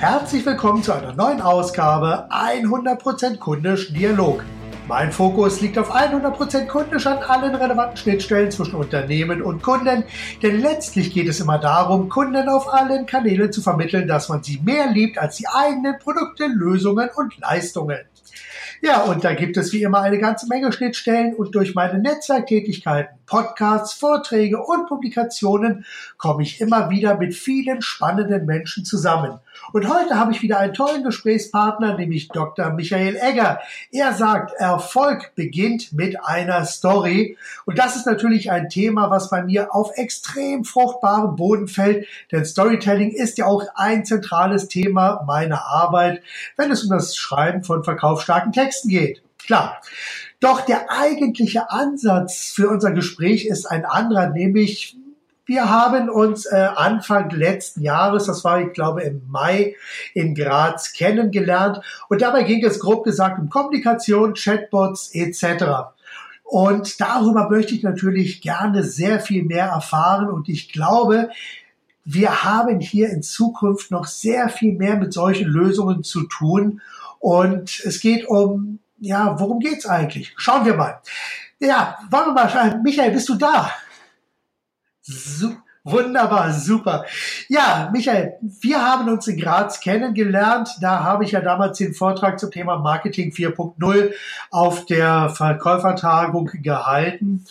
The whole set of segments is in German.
Herzlich willkommen zu einer neuen Ausgabe 100% kundisch Dialog. Mein Fokus liegt auf 100% kundisch an allen relevanten Schnittstellen zwischen Unternehmen und Kunden, denn letztlich geht es immer darum, Kunden auf allen Kanälen zu vermitteln, dass man sie mehr liebt als die eigenen Produkte, Lösungen und Leistungen. Ja, und da gibt es wie immer eine ganze Menge Schnittstellen und durch meine Netzwerktätigkeiten, Podcasts, Vorträge und Publikationen komme ich immer wieder mit vielen spannenden Menschen zusammen. Und heute habe ich wieder einen tollen Gesprächspartner, nämlich Dr. Michael Egger. Er sagt, Erfolg beginnt mit einer Story. Und das ist natürlich ein Thema, was bei mir auf extrem fruchtbarem Boden fällt, denn Storytelling ist ja auch ein zentrales Thema meiner Arbeit, wenn es um das Schreiben von verkaufsstarken Texten geht. Klar. Doch der eigentliche Ansatz für unser Gespräch ist ein anderer, nämlich wir haben uns äh, Anfang letzten Jahres, das war ich glaube im Mai in Graz, kennengelernt und dabei ging es grob gesagt um Kommunikation, Chatbots etc. Und darüber möchte ich natürlich gerne sehr viel mehr erfahren und ich glaube, wir haben hier in Zukunft noch sehr viel mehr mit solchen Lösungen zu tun. Und es geht um, ja, worum geht's eigentlich? Schauen wir mal. Ja, wir mal. Michael, bist du da? Su Wunderbar, super. Ja, Michael, wir haben uns in Graz kennengelernt. Da habe ich ja damals den Vortrag zum Thema Marketing 4.0 auf der Verkäufertagung gehalten.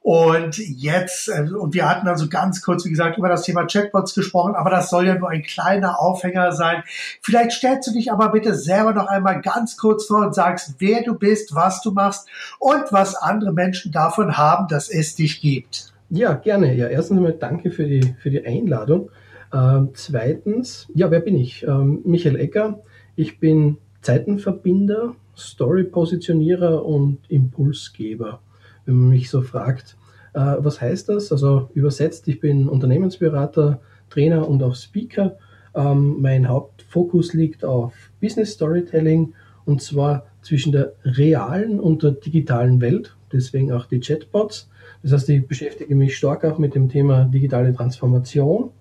Und jetzt, äh, und wir hatten also ganz kurz, wie gesagt, über das Thema Chatbots gesprochen, aber das soll ja nur ein kleiner Aufhänger sein. Vielleicht stellst du dich aber bitte selber noch einmal ganz kurz vor und sagst, wer du bist, was du machst und was andere Menschen davon haben, dass es dich gibt. Ja, gerne. Ja, erstens einmal danke für die, für die Einladung. Ähm, zweitens, ja, wer bin ich? Ähm, Michael Ecker. Ich bin Zeitenverbinder, Story-Positionierer und Impulsgeber. Wenn man mich so fragt, äh, was heißt das? Also übersetzt, ich bin Unternehmensberater, Trainer und auch Speaker. Ähm, mein Hauptfokus liegt auf Business Storytelling und zwar zwischen der realen und der digitalen Welt, deswegen auch die Chatbots. Das heißt, ich beschäftige mich stark auch mit dem Thema digitale Transformation,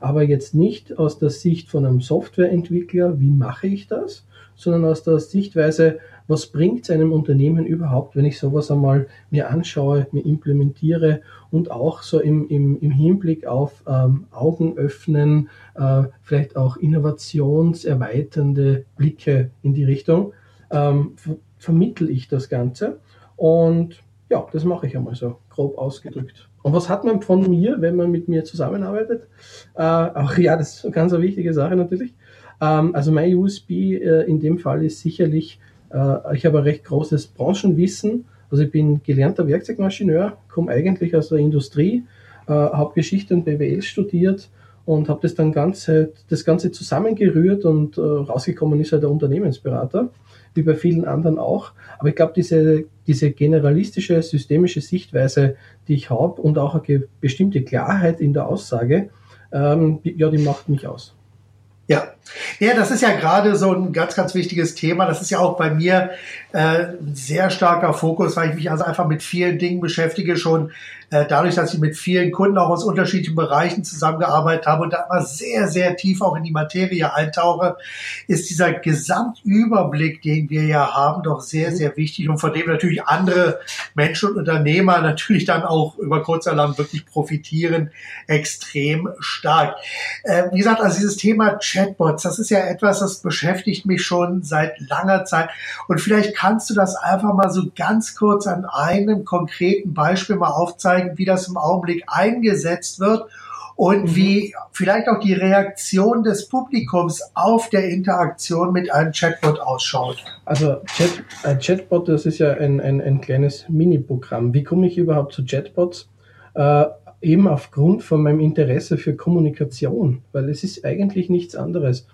aber jetzt nicht aus der Sicht von einem Softwareentwickler, wie mache ich das, sondern aus der Sichtweise, was bringt es einem Unternehmen überhaupt, wenn ich sowas einmal mir anschaue, mir implementiere und auch so im, im, im Hinblick auf ähm, Augen öffnen, äh, vielleicht auch innovationserweiternde Blicke in die Richtung, ähm, ver vermittel ich das Ganze. Und ja, das mache ich einmal so, grob ausgedrückt. Und was hat man von mir, wenn man mit mir zusammenarbeitet? Äh, auch ja, das ist eine ganz wichtige Sache natürlich. Ähm, also mein USB äh, in dem Fall ist sicherlich, äh, ich habe ein recht großes Branchenwissen. Also ich bin gelernter Werkzeugmaschineur, komme eigentlich aus der Industrie, äh, habe Geschichte und BWL studiert und habe das dann ganze, das Ganze zusammengerührt und äh, rausgekommen ist halt der Unternehmensberater wie bei vielen anderen auch. Aber ich glaube, diese, diese generalistische, systemische Sichtweise, die ich habe und auch eine bestimmte Klarheit in der Aussage, ähm, ja, die macht mich aus. Ja. Ja, das ist ja gerade so ein ganz, ganz wichtiges Thema. Das ist ja auch bei mir äh, ein sehr starker Fokus, weil ich mich also einfach mit vielen Dingen beschäftige, schon äh, dadurch, dass ich mit vielen Kunden auch aus unterschiedlichen Bereichen zusammengearbeitet habe und da immer sehr, sehr tief auch in die Materie eintauche, ist dieser Gesamtüberblick, den wir ja haben, doch sehr, mhm. sehr wichtig und von dem natürlich andere Menschen und Unternehmer natürlich dann auch über kurz oder lang wirklich profitieren, extrem stark. Äh, wie gesagt, also dieses Thema Chatbots, das ist ja etwas, das beschäftigt mich schon seit langer Zeit und vielleicht kannst du das einfach mal so ganz kurz an einem konkreten Beispiel mal aufzeigen, zeigen, wie das im Augenblick eingesetzt wird und mhm. wie vielleicht auch die Reaktion des Publikums auf der Interaktion mit einem Chatbot ausschaut. Also Chat, ein Chatbot, das ist ja ein, ein, ein kleines Mini-Programm. Wie komme ich überhaupt zu Chatbots? Äh, eben aufgrund von meinem Interesse für Kommunikation, weil es ist eigentlich nichts anderes.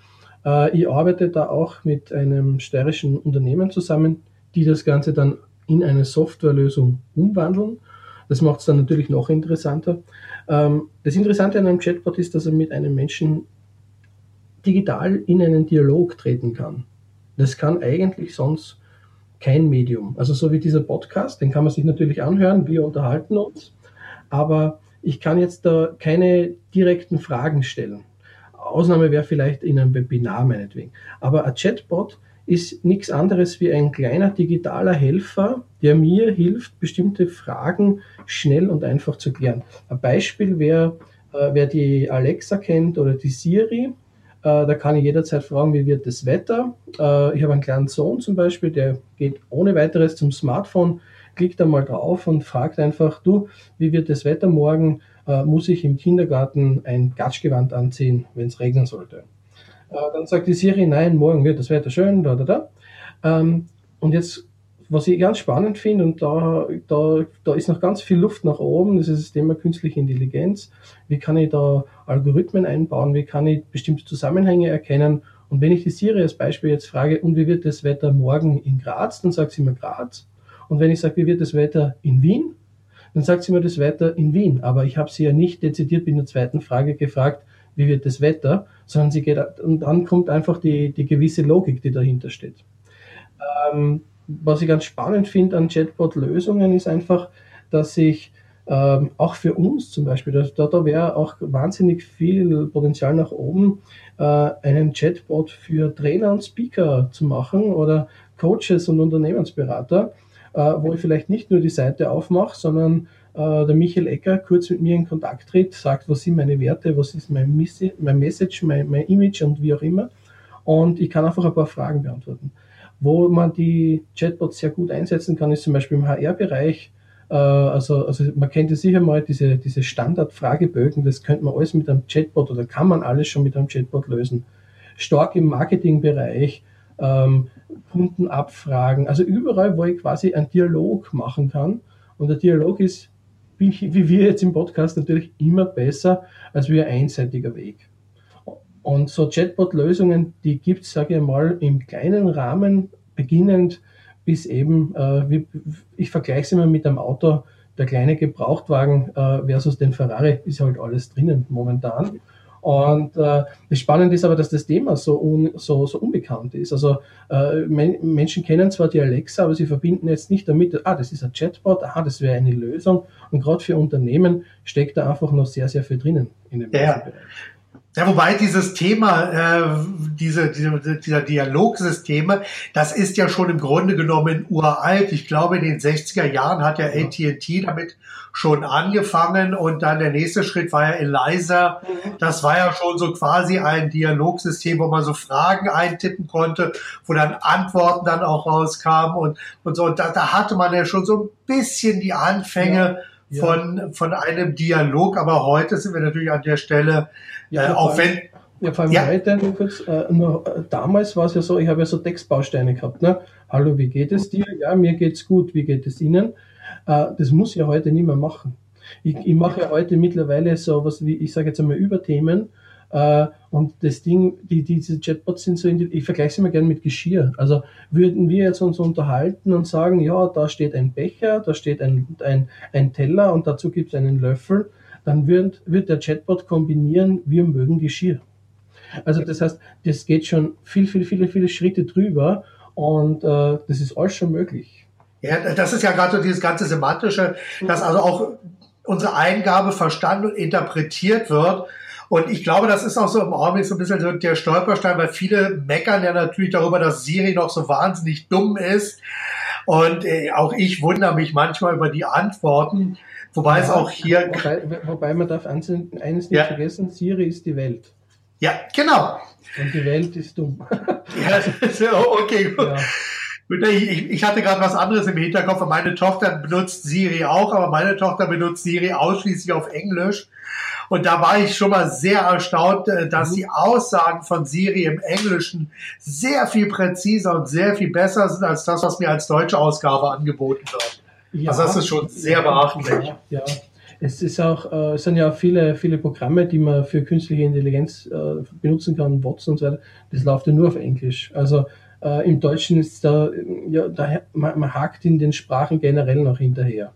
Äh, ich arbeite da auch mit einem steirischen Unternehmen zusammen, die das Ganze dann in eine Softwarelösung umwandeln das macht es dann natürlich noch interessanter. Ähm, das Interessante an einem Chatbot ist, dass er mit einem Menschen digital in einen Dialog treten kann. Das kann eigentlich sonst kein Medium. Also so wie dieser Podcast, den kann man sich natürlich anhören, wir unterhalten uns, aber ich kann jetzt da keine direkten Fragen stellen. Ausnahme wäre vielleicht in einem Webinar meinetwegen. Aber ein Chatbot ist nichts anderes wie ein kleiner digitaler Helfer, der mir hilft, bestimmte Fragen schnell und einfach zu klären. Ein Beispiel wäre, äh, wer die Alexa kennt oder die Siri, äh, da kann ich jederzeit fragen, wie wird das Wetter. Äh, ich habe einen kleinen Sohn zum Beispiel, der geht ohne weiteres zum Smartphone, klickt einmal drauf und fragt einfach, du, wie wird das Wetter morgen? Äh, muss ich im Kindergarten ein Gatschgewand anziehen, wenn es regnen sollte? Äh, dann sagt die Siri, nein, morgen wird das Wetter schön, da, da, da. Ähm, und jetzt, was ich ganz spannend finde, und da, da, da ist noch ganz viel Luft nach oben, das ist das Thema künstliche Intelligenz. Wie kann ich da Algorithmen einbauen? Wie kann ich bestimmte Zusammenhänge erkennen? Und wenn ich die Siri als Beispiel jetzt frage, und wie wird das Wetter morgen in Graz, dann sagt sie mir Graz. Und wenn ich sage, wie wird das Wetter in Wien, dann sagt sie mir das Wetter in Wien. Aber ich habe sie ja nicht dezidiert in der zweiten Frage gefragt, wie wird das Wetter, sondern sie geht, und dann kommt einfach die, die gewisse Logik, die dahinter steht. Ähm, was ich ganz spannend finde an Chatbot-Lösungen ist einfach, dass ich ähm, auch für uns zum Beispiel, da, da wäre auch wahnsinnig viel Potenzial nach oben, äh, einen Chatbot für Trainer und Speaker zu machen oder Coaches und Unternehmensberater, wo ich vielleicht nicht nur die Seite aufmache, sondern äh, der Michael Ecker kurz mit mir in Kontakt tritt, sagt, was sind meine Werte, was ist mein Message, mein, mein Image und wie auch immer. Und ich kann einfach ein paar Fragen beantworten. Wo man die Chatbots sehr gut einsetzen kann, ist zum Beispiel im HR-Bereich. Äh, also, also man kennt ja sicher mal diese, diese Standard-Fragebögen, das könnte man alles mit einem Chatbot oder kann man alles schon mit einem Chatbot lösen. Stark im Marketingbereich, ähm, Kundenabfragen, also überall, wo ich quasi einen Dialog machen kann. Und der Dialog ist wie, wie wir jetzt im Podcast natürlich immer besser als wie ein einseitiger Weg. Und so Chatbot-Lösungen, die gibt es, sage ich mal, im kleinen Rahmen, beginnend bis eben, äh, wie, ich vergleiche es immer mit einem Auto, der kleine Gebrauchtwagen äh, versus den Ferrari, ist halt alles drinnen momentan. Und äh, das Spannende ist aber, dass das Thema so, un, so, so unbekannt ist. Also äh, men Menschen kennen zwar die Alexa, aber sie verbinden jetzt nicht damit, ah, das ist ein Chatbot, ah, das wäre eine Lösung. Und gerade für Unternehmen steckt da einfach noch sehr, sehr viel drinnen in dem ja. Bereich. Ja, wobei dieses Thema, äh, diese, diese, dieser Dialogsysteme, das ist ja schon im Grunde genommen uralt. Ich glaube, in den 60er Jahren hat ja AT&T damit schon angefangen und dann der nächste Schritt war ja Eliza. Mhm. Das war ja schon so quasi ein Dialogsystem, wo man so Fragen eintippen konnte, wo dann Antworten dann auch rauskamen und, und so. Und da, da hatte man ja schon so ein bisschen die Anfänge ja ja. von, von einem Dialog. Aber heute sind wir natürlich an der Stelle, ja, äh, auch wenn. Ja, vor allem ja. heute, kurz, äh, nur, äh, damals war es ja so, ich habe ja so Textbausteine gehabt. Ne? Hallo, wie geht es dir? Ja, mir geht's gut. Wie geht es Ihnen? Äh, das muss ich ja heute nicht mehr machen. Ich, ich mache ja heute mittlerweile so was wie, ich sage jetzt einmal Überthemen und das Ding, die, diese Chatbots sind so, in die, ich vergleiche sie immer gerne mit Geschirr. Also würden wir jetzt uns unterhalten und sagen, ja, da steht ein Becher, da steht ein, ein, ein Teller und dazu gibt es einen Löffel, dann wird, wird der Chatbot kombinieren, wir mögen Geschirr. Also das heißt, das geht schon viel, viel, viele, viele Schritte drüber und äh, das ist alles schon möglich. Ja, das ist ja gerade so dieses ganze Semantische, dass also auch unsere Eingabe verstanden und interpretiert wird und ich glaube, das ist auch so im Augenblick so ein bisschen so der Stolperstein, weil viele meckern ja natürlich darüber, dass Siri noch so wahnsinnig dumm ist. Und äh, auch ich wundere mich manchmal über die Antworten. Wobei ja, es auch hier. Wobei, wobei man darf eines nicht ja. vergessen, Siri ist die Welt. Ja, genau. Und die Welt ist dumm. ja, okay, gut. Ja. Ich, ich, hatte gerade was anderes im Hinterkopf. Meine Tochter benutzt Siri auch, aber meine Tochter benutzt Siri ausschließlich auf Englisch. Und da war ich schon mal sehr erstaunt, äh, dass mhm. die Aussagen von Siri im Englischen sehr viel präziser und sehr viel besser sind als das, was mir als deutsche Ausgabe angeboten wird. Ja, also das ist schon sehr beachtlich. Ja, ja. Es ist auch, äh, es sind ja viele, viele Programme, die man für künstliche Intelligenz äh, benutzen kann, Bots und so weiter. Das läuft ja nur auf Englisch. Also äh, im Deutschen ist da, ja, da man, man hakt in den Sprachen generell noch hinterher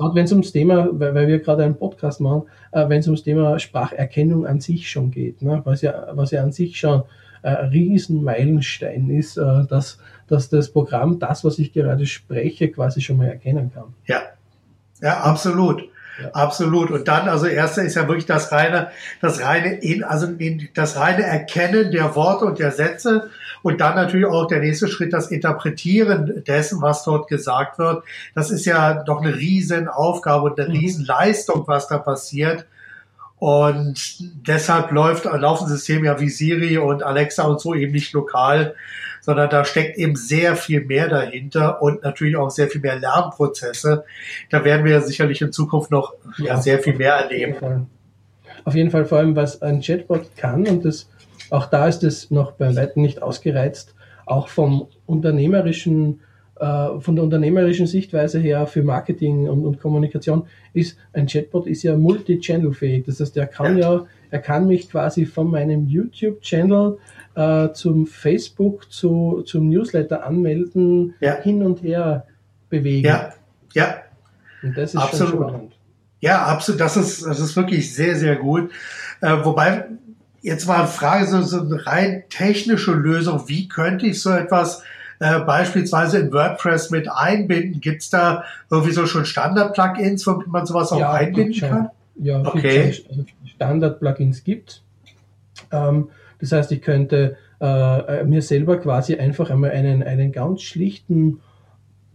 gerade wenn es ums Thema, weil, weil wir gerade einen Podcast machen, äh, wenn es ums Thema Spracherkennung an sich schon geht, ne, was, ja, was ja an sich schon ein Riesenmeilenstein ist, äh, dass, dass das Programm das, was ich gerade spreche, quasi schon mal erkennen kann. Ja, ja, absolut. ja. absolut. Und dann, also erste ist ja wirklich das reine, das reine in, also in, das reine Erkennen der Worte und der Sätze und dann natürlich auch der nächste Schritt, das Interpretieren dessen, was dort gesagt wird. Das ist ja doch eine riesen Aufgabe und eine mhm. riesen Leistung, was da passiert. Und deshalb läuft, laufen Systeme ja wie Siri und Alexa und so eben nicht lokal, sondern da steckt eben sehr viel mehr dahinter und natürlich auch sehr viel mehr Lernprozesse. Da werden wir sicherlich in Zukunft noch ja, sehr viel mehr erleben. Auf jeden, Fall. auf jeden Fall vor allem, was ein Chatbot kann und das, auch da ist es noch bei weitem nicht ausgereizt, auch vom unternehmerischen äh, von der unternehmerischen Sichtweise her für Marketing und, und Kommunikation ist ein Chatbot ist ja multi-channel-fähig. Das heißt, er kann ja. er kann mich quasi von meinem YouTube-Channel äh, zum Facebook, zu, zum Newsletter anmelden, ja. hin und her bewegen. Ja, ja. Und das ist absolut. schon spannend. Ja, absolut. Das ist, das ist wirklich sehr, sehr gut. Äh, wobei, jetzt mal eine Frage, so, so eine rein technische Lösung. Wie könnte ich so etwas äh, beispielsweise in WordPress mit einbinden? Gibt es da irgendwie so schon Standard-Plugins, womit man sowas auch ja, einbinden kann? Ja, okay. Standard-Plugins gibt. Ähm, das heißt, ich könnte äh, mir selber quasi einfach einmal einen, einen ganz schlichten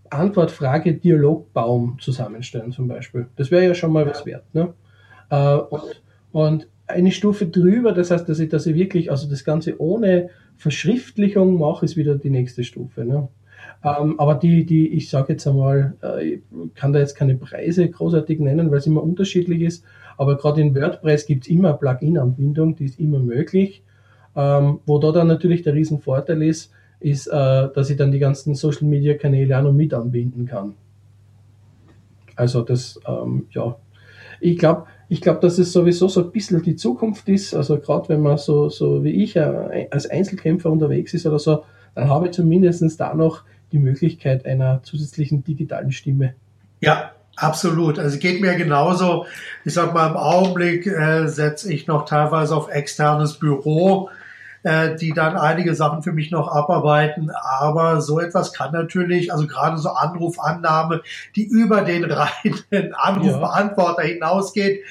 Antwort-Frage-Dialogbaum zusammenstellen zum Beispiel. Das wäre ja schon mal was wert. Ne? Äh, und, und eine Stufe drüber, das heißt, dass ich, dass ich wirklich, also das Ganze ohne Verschriftlichung mache, ist wieder die nächste Stufe. Ne? Ähm, aber die, die, ich sage jetzt einmal, äh, ich kann da jetzt keine Preise großartig nennen, weil es immer unterschiedlich ist, aber gerade in WordPress gibt es immer Plugin-Anbindung, die ist immer möglich. Ähm, wo da dann natürlich der Riesenvorteil ist, ist, äh, dass ich dann die ganzen Social-Media-Kanäle auch noch mit anbinden kann. Also das, ähm, ja, ich glaube, ich glaube, dass es sowieso so ein bisschen die Zukunft ist. Also gerade wenn man so, so wie ich äh, als Einzelkämpfer unterwegs ist oder so, dann habe ich zumindest da noch die Möglichkeit einer zusätzlichen digitalen Stimme. Ja, absolut. Also geht mir genauso. Ich sag mal, im Augenblick äh, setze ich noch teilweise auf externes Büro äh, die dann einige Sachen für mich noch abarbeiten. Aber so etwas kann natürlich, also gerade so Anrufannahme, die über den reinen Anrufbeantworter ja. hinausgeht,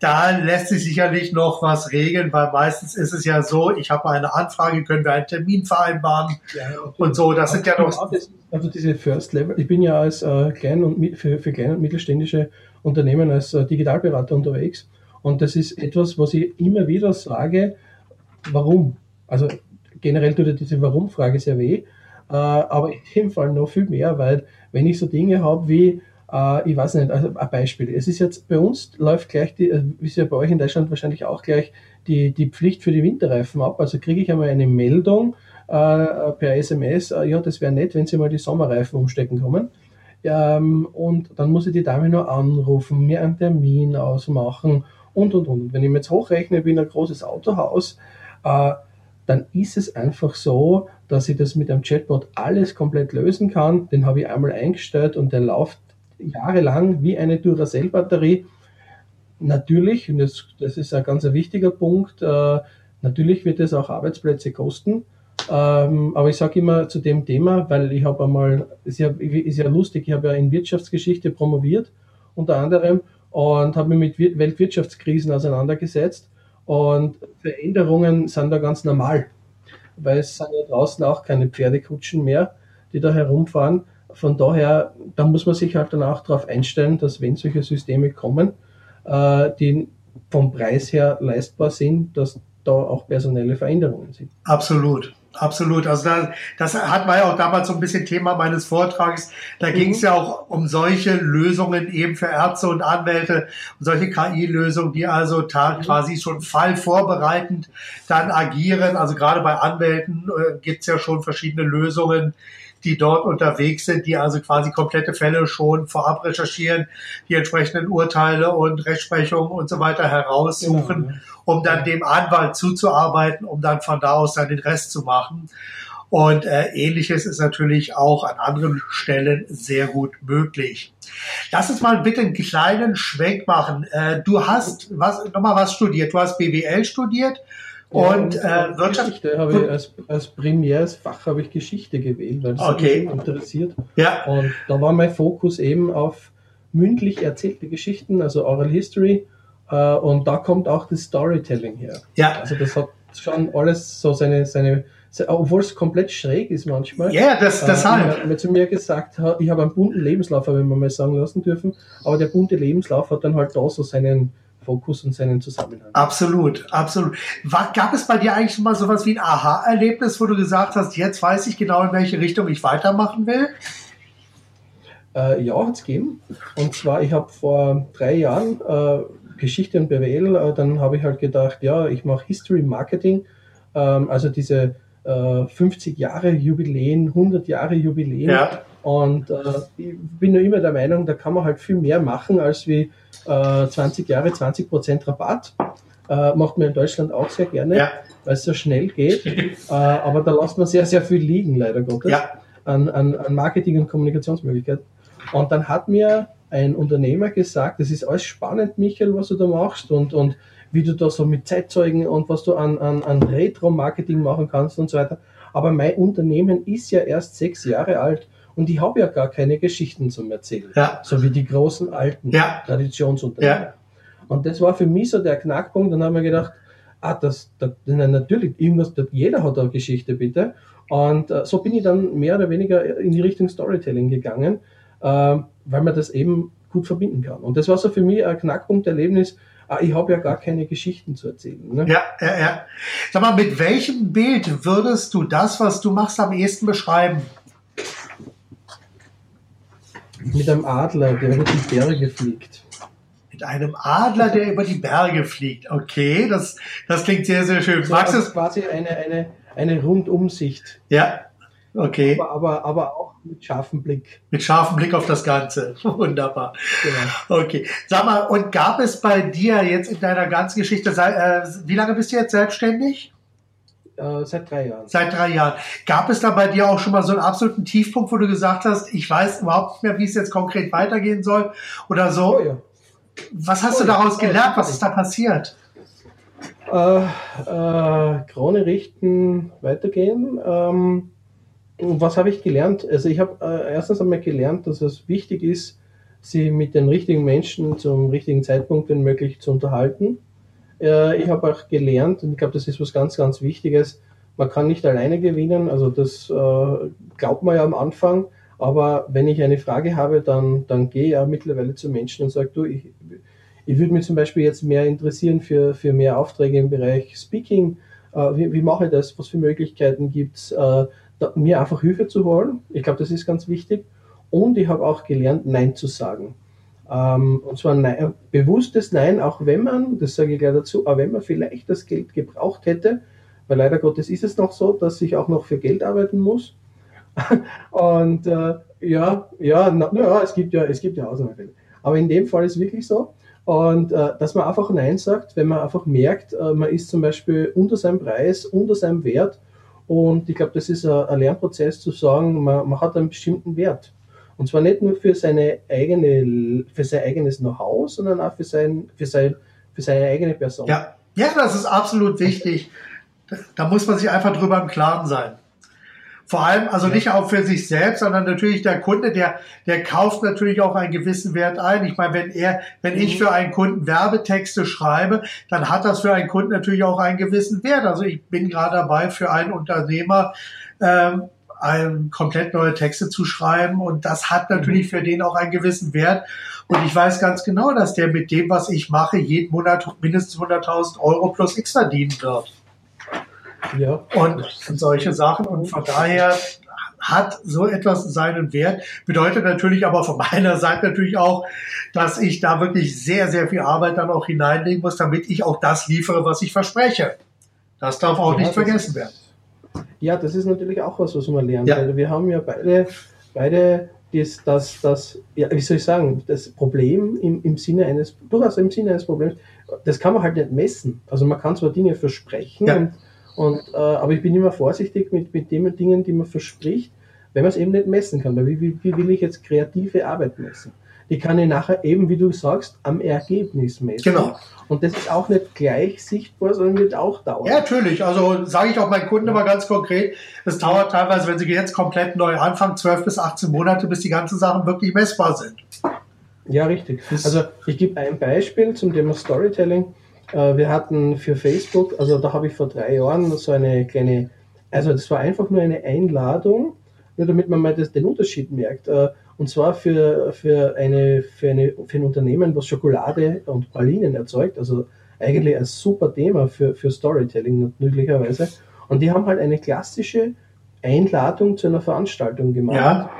da lässt sich sicherlich noch was regeln, weil meistens ist es ja so, ich habe eine Anfrage, können wir einen Termin vereinbaren ja, und so. Das sind ja noch. Also diese First Level, ich bin ja als äh, klein und für, für kleine und mittelständische Unternehmen als äh, Digitalberater unterwegs. Und das ist etwas, was ich immer wieder sage, warum? Also generell tut ja diese Warum-Frage sehr weh, äh, aber in dem Fall noch viel mehr, weil wenn ich so Dinge habe wie, äh, ich weiß nicht, also ein Beispiel. Es ist jetzt bei uns läuft gleich die, äh, wie es ja bei euch in Deutschland wahrscheinlich auch gleich, die, die Pflicht für die Winterreifen ab. Also kriege ich einmal eine Meldung äh, per SMS, ja, das wäre nett, wenn Sie mal die Sommerreifen umstecken kommen. Ähm, und dann muss ich die Dame nur anrufen, mir einen Termin ausmachen und und und. Wenn ich mir jetzt hochrechne, bin ein großes Autohaus, äh, dann ist es einfach so, dass ich das mit einem Chatbot alles komplett lösen kann. Den habe ich einmal eingestellt und der läuft jahrelang wie eine Duracell-Batterie. Natürlich, und das, das ist ein ganz wichtiger Punkt, äh, natürlich wird es auch Arbeitsplätze kosten. Ähm, aber ich sage immer zu dem Thema, weil ich habe einmal, ist ist ja lustig, ich habe ja in Wirtschaftsgeschichte promoviert, unter anderem, und habe mich mit Weltwirtschaftskrisen auseinandergesetzt. Und Veränderungen sind da ganz normal, weil es sind ja draußen auch keine Pferdekutschen mehr, die da herumfahren. Von daher, da muss man sich halt dann auch darauf einstellen, dass wenn solche Systeme kommen, äh, die vom Preis her leistbar sind, dass da auch personelle Veränderungen sind. Absolut. Absolut. Also da, das hat man ja auch damals so ein bisschen Thema meines Vortrags. Da mhm. ging es ja auch um solche Lösungen eben für Ärzte und Anwälte und solche KI-Lösungen, die also mhm. quasi schon fallvorbereitend dann agieren. Also gerade bei Anwälten äh, gibt es ja schon verschiedene Lösungen, die dort unterwegs sind, die also quasi komplette Fälle schon vorab recherchieren, die entsprechenden Urteile und Rechtsprechungen und so weiter heraussuchen, genau, um dann dem Anwalt zuzuarbeiten, um dann von da aus dann den Rest zu machen. Und äh, ähnliches ist natürlich auch an anderen Stellen sehr gut möglich. Lass uns mal bitte einen kleinen Schwenk machen. Äh, du hast was nochmal was studiert. Du hast BWL studiert und äh, Wirtschaft. Habe ich als, als primäres Fach habe ich Geschichte gewählt, weil das okay. mich interessiert. Ja. Und da war mein Fokus eben auf mündlich erzählte Geschichten, also Oral History. Äh, und da kommt auch das Storytelling her. Ja. Also das hat schon alles so seine, seine, obwohl es komplett schräg ist manchmal. Ja, das, deshalb. Äh, zu mir gesagt, ich habe einen bunten Lebenslauf, habe ich mir mal sagen lassen dürfen, aber der bunte Lebenslauf hat dann halt da so seinen Fokus und seinen Zusammenhang. Absolut, absolut. War, gab es bei dir eigentlich mal sowas wie ein Aha-Erlebnis, wo du gesagt hast, jetzt weiß ich genau, in welche Richtung ich weitermachen will? Äh, ja, hat es gegeben. Und zwar, ich habe vor drei Jahren äh, Geschichte und BWL, äh, dann habe ich halt gedacht, ja, ich mache History Marketing, ähm, also diese 50 äh, Jahre Jubiläen, 100 Jahre Jubiläen. Ja. Und äh, ich bin nur immer der Meinung, da kann man halt viel mehr machen als wie 20 Jahre, 20% Rabatt. macht man in Deutschland auch sehr gerne, ja. weil es so schnell geht. aber da lässt man sehr, sehr viel liegen, leider Gottes, ja. an, an, an Marketing- und Kommunikationsmöglichkeiten. Und dann hat mir ein Unternehmer gesagt, das ist alles spannend, Michael, was du da machst und, und wie du da so mit Zeitzeugen und was du an, an, an Retro-Marketing machen kannst und so weiter. Aber mein Unternehmen ist ja erst sechs Jahre alt und ich habe ja gar keine Geschichten zum Erzählen. Ja. So wie die großen alten ja. Traditionsunternehmen. Ja. Und das war für mich so der Knackpunkt. Dann haben wir gedacht, ah, das, das natürlich, irgendwas, jeder hat eine Geschichte, bitte. Und äh, so bin ich dann mehr oder weniger in die Richtung Storytelling gegangen äh, weil man das eben gut verbinden kann. Und das war so für mich ein Knackpunkt-Erlebnis. Ah, ich habe ja gar keine Geschichten zu erzählen. Ne? Ja, ja, ja. Sag mal, mit welchem Bild würdest du das, was du machst, am ehesten beschreiben? Mit einem Adler, der über die Berge fliegt. Mit einem Adler, der über die Berge fliegt. Okay, das, das klingt sehr, sehr schön. So, Magst also quasi eine, eine, eine Rundumsicht. Ja, okay. Aber, aber, aber auch mit scharfem Blick. Mit scharfem Blick auf das Ganze. Wunderbar. Genau. Okay. Sag mal, und gab es bei dir jetzt in deiner ganzen Geschichte, äh, wie lange bist du jetzt selbstständig? Äh, seit drei Jahren. Seit drei Jahren. Gab es da bei dir auch schon mal so einen absoluten Tiefpunkt, wo du gesagt hast, ich weiß überhaupt nicht mehr, wie es jetzt konkret weitergehen soll oder so? Oh ja. Was hast oh du daraus ja. gelernt? Was ist da passiert? Äh, äh, Krone richten, weitergehen. Ähm, was habe ich gelernt? Also ich habe äh, erstens einmal gelernt, dass es wichtig ist, sie mit den richtigen Menschen zum richtigen Zeitpunkt, wenn möglich, zu unterhalten. Äh, ich habe auch gelernt, und ich glaube, das ist was ganz, ganz Wichtiges, man kann nicht alleine gewinnen, also das äh, glaubt man ja am Anfang, aber wenn ich eine Frage habe, dann, dann gehe ich ja mittlerweile zu Menschen und sage, du, ich, ich würde mich zum Beispiel jetzt mehr interessieren für, für mehr Aufträge im Bereich Speaking. Äh, wie, wie mache ich das? Was für Möglichkeiten gibt es? Mir einfach Hilfe zu holen. Ich glaube, das ist ganz wichtig. Und ich habe auch gelernt, Nein zu sagen. Ähm, und zwar Nein, bewusstes Nein, auch wenn man, das sage ich gleich dazu, auch wenn man vielleicht das Geld gebraucht hätte, weil leider Gottes ist es noch so, dass ich auch noch für Geld arbeiten muss. und äh, ja, ja, na, ja, es gibt ja, es gibt ja Ausnahmefälle. Aber in dem Fall ist es wirklich so. Und äh, dass man einfach Nein sagt, wenn man einfach merkt, äh, man ist zum Beispiel unter seinem Preis, unter seinem Wert und ich glaube, das ist ein Lernprozess zu sagen, man, man, hat einen bestimmten Wert. Und zwar nicht nur für, seine eigene, für sein eigenes Know-how, sondern auch für, sein, für, sein, für seine eigene Person. Ja. ja, das ist absolut wichtig. Da muss man sich einfach drüber im Klaren sein. Vor allem, also ja. nicht auch für sich selbst, sondern natürlich der Kunde, der, der kauft natürlich auch einen gewissen Wert ein. Ich meine, wenn er, wenn mhm. ich für einen Kunden Werbetexte schreibe, dann hat das für einen Kunden natürlich auch einen gewissen Wert. Also ich bin gerade dabei, für einen Unternehmer ähm, ein, komplett neue Texte zu schreiben und das hat natürlich für den auch einen gewissen Wert. Und ich weiß ganz genau, dass der mit dem, was ich mache, jeden Monat mindestens 100.000 Euro plus X verdienen wird. Ja. Und solche Sachen. Und von daher hat so etwas seinen Wert. Bedeutet natürlich aber von meiner Seite natürlich auch, dass ich da wirklich sehr, sehr viel Arbeit dann auch hineinlegen muss, damit ich auch das liefere, was ich verspreche. Das darf auch ja, nicht vergessen werden. Ja, das ist natürlich auch was, was man lernt. Ja. Weil wir haben ja beide, beide das, das, das, ja, wie soll ich sagen, das Problem im, im Sinne eines, durchaus im Sinne eines Problems, das kann man halt nicht messen. Also man kann zwar Dinge versprechen ja. und und, äh, aber ich bin immer vorsichtig mit, mit den Dingen, die man verspricht, wenn man es eben nicht messen kann. Weil wie, wie, wie will ich jetzt kreative Arbeit messen? Die kann ich nachher eben, wie du sagst, am Ergebnis messen. Genau. Und das ist auch nicht gleich sichtbar, sondern wird auch dauern. Ja, natürlich. Also sage ich auch meinen Kunden immer ganz konkret, es dauert teilweise, wenn sie jetzt komplett neu anfangen, 12 bis 18 Monate, bis die ganzen Sachen wirklich messbar sind. Ja, richtig. Also ich gebe ein Beispiel zum Thema Storytelling. Äh, wir hatten für Facebook, also da habe ich vor drei Jahren so eine kleine, also das war einfach nur eine Einladung, nur damit man mal das, den Unterschied merkt. Und zwar für, für, eine, für, eine, für ein Unternehmen, was Schokolade und Pralinen erzeugt, also eigentlich ein super Thema für, für Storytelling möglicherweise. Und die haben halt eine klassische Einladung zu einer Veranstaltung gemacht. Ja.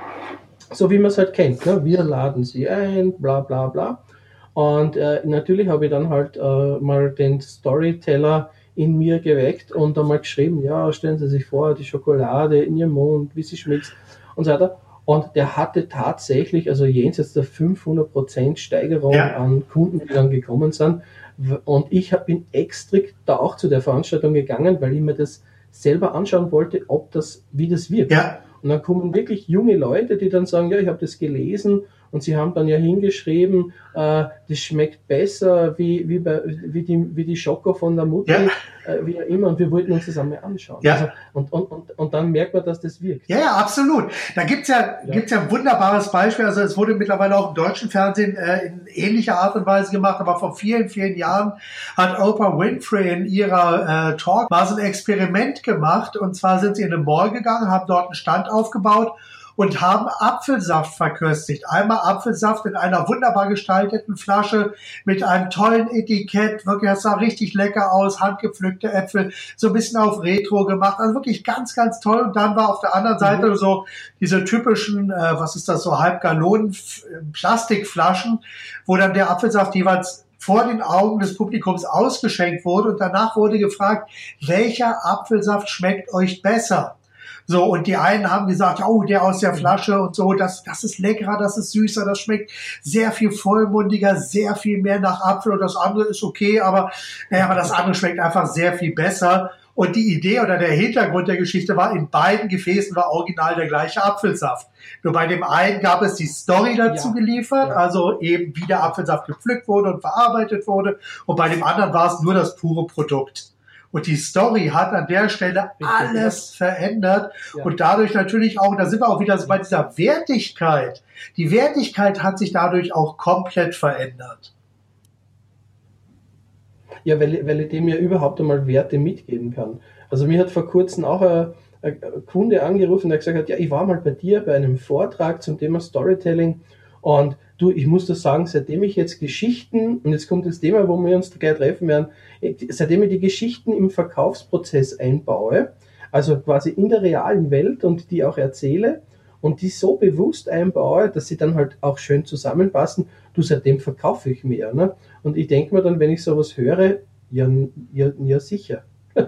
So wie man es halt kennt. Ne? Wir laden sie ein, bla bla bla. Und äh, natürlich habe ich dann halt äh, mal den Storyteller in mir geweckt und einmal geschrieben, ja, stellen Sie sich vor, die Schokolade in Ihrem Mund, wie sie schmeckt und so weiter. Und der hatte tatsächlich, also jenseits der 500% Steigerung ja. an Kunden, die dann gekommen sind. Und ich bin extra da auch zu der Veranstaltung gegangen, weil ich mir das selber anschauen wollte, ob das, wie das wirkt. Ja. Und dann kommen wirklich junge Leute, die dann sagen, ja, ich habe das gelesen und sie haben dann ja hingeschrieben, äh, das schmeckt besser wie, wie, bei, wie, die, wie die Schoko von der Mutter, ja. äh, wie immer. Und wir wollten uns das einmal anschauen. Ja. Also, und, und, und, und dann merkt man, dass das wirkt. Ja, ja, absolut. Da gibt's ja, ja. Gibt's ja ein wunderbares Beispiel. Also es wurde mittlerweile auch im deutschen Fernsehen äh, in ähnlicher Art und Weise gemacht, aber vor vielen, vielen Jahren hat Oprah Winfrey in ihrer äh, Talk mal so ein Experiment gemacht. Und zwar sind sie in eine Mall gegangen, haben dort einen Stand aufgebaut und haben Apfelsaft verköstigt. Einmal Apfelsaft in einer wunderbar gestalteten Flasche mit einem tollen Etikett. Wirklich, das sah richtig lecker aus. Handgepflückte Äpfel, so ein bisschen auf Retro gemacht. Also wirklich ganz, ganz toll. Und dann war auf der anderen Seite mhm. so diese typischen, äh, was ist das, so Halbgalonen Plastikflaschen, wo dann der Apfelsaft jeweils vor den Augen des Publikums ausgeschenkt wurde und danach wurde gefragt, welcher Apfelsaft schmeckt euch besser? So, und die einen haben gesagt, oh, der aus der Flasche und so, das, das ist leckerer, das ist süßer, das schmeckt sehr viel vollmundiger, sehr viel mehr nach Apfel und das andere ist okay, aber, naja, aber das andere schmeckt einfach sehr viel besser. Und die Idee oder der Hintergrund der Geschichte war, in beiden Gefäßen war original der gleiche Apfelsaft. Nur bei dem einen gab es die Story dazu ja, geliefert, ja. also eben wie der Apfelsaft gepflückt wurde und verarbeitet wurde. Und bei dem anderen war es nur das pure Produkt. Und die Story hat an der Stelle alles verändert ja. und dadurch natürlich auch, da sind wir auch wieder bei dieser Wertigkeit. Die Wertigkeit hat sich dadurch auch komplett verändert. Ja, weil, weil ich dem ja überhaupt einmal Werte mitgeben kann. Also mir hat vor kurzem auch ein, ein Kunde angerufen, der gesagt hat, ja, ich war mal bei dir bei einem Vortrag zum Thema Storytelling und du, ich muss das sagen, seitdem ich jetzt Geschichten, und jetzt kommt das Thema, wo wir uns gleich treffen werden, seitdem ich die Geschichten im Verkaufsprozess einbaue, also quasi in der realen Welt und die auch erzähle und die so bewusst einbaue, dass sie dann halt auch schön zusammenpassen, du, seitdem verkaufe ich mehr. Ne? Und ich denke mir dann, wenn ich sowas höre, ja, ja, ja sicher.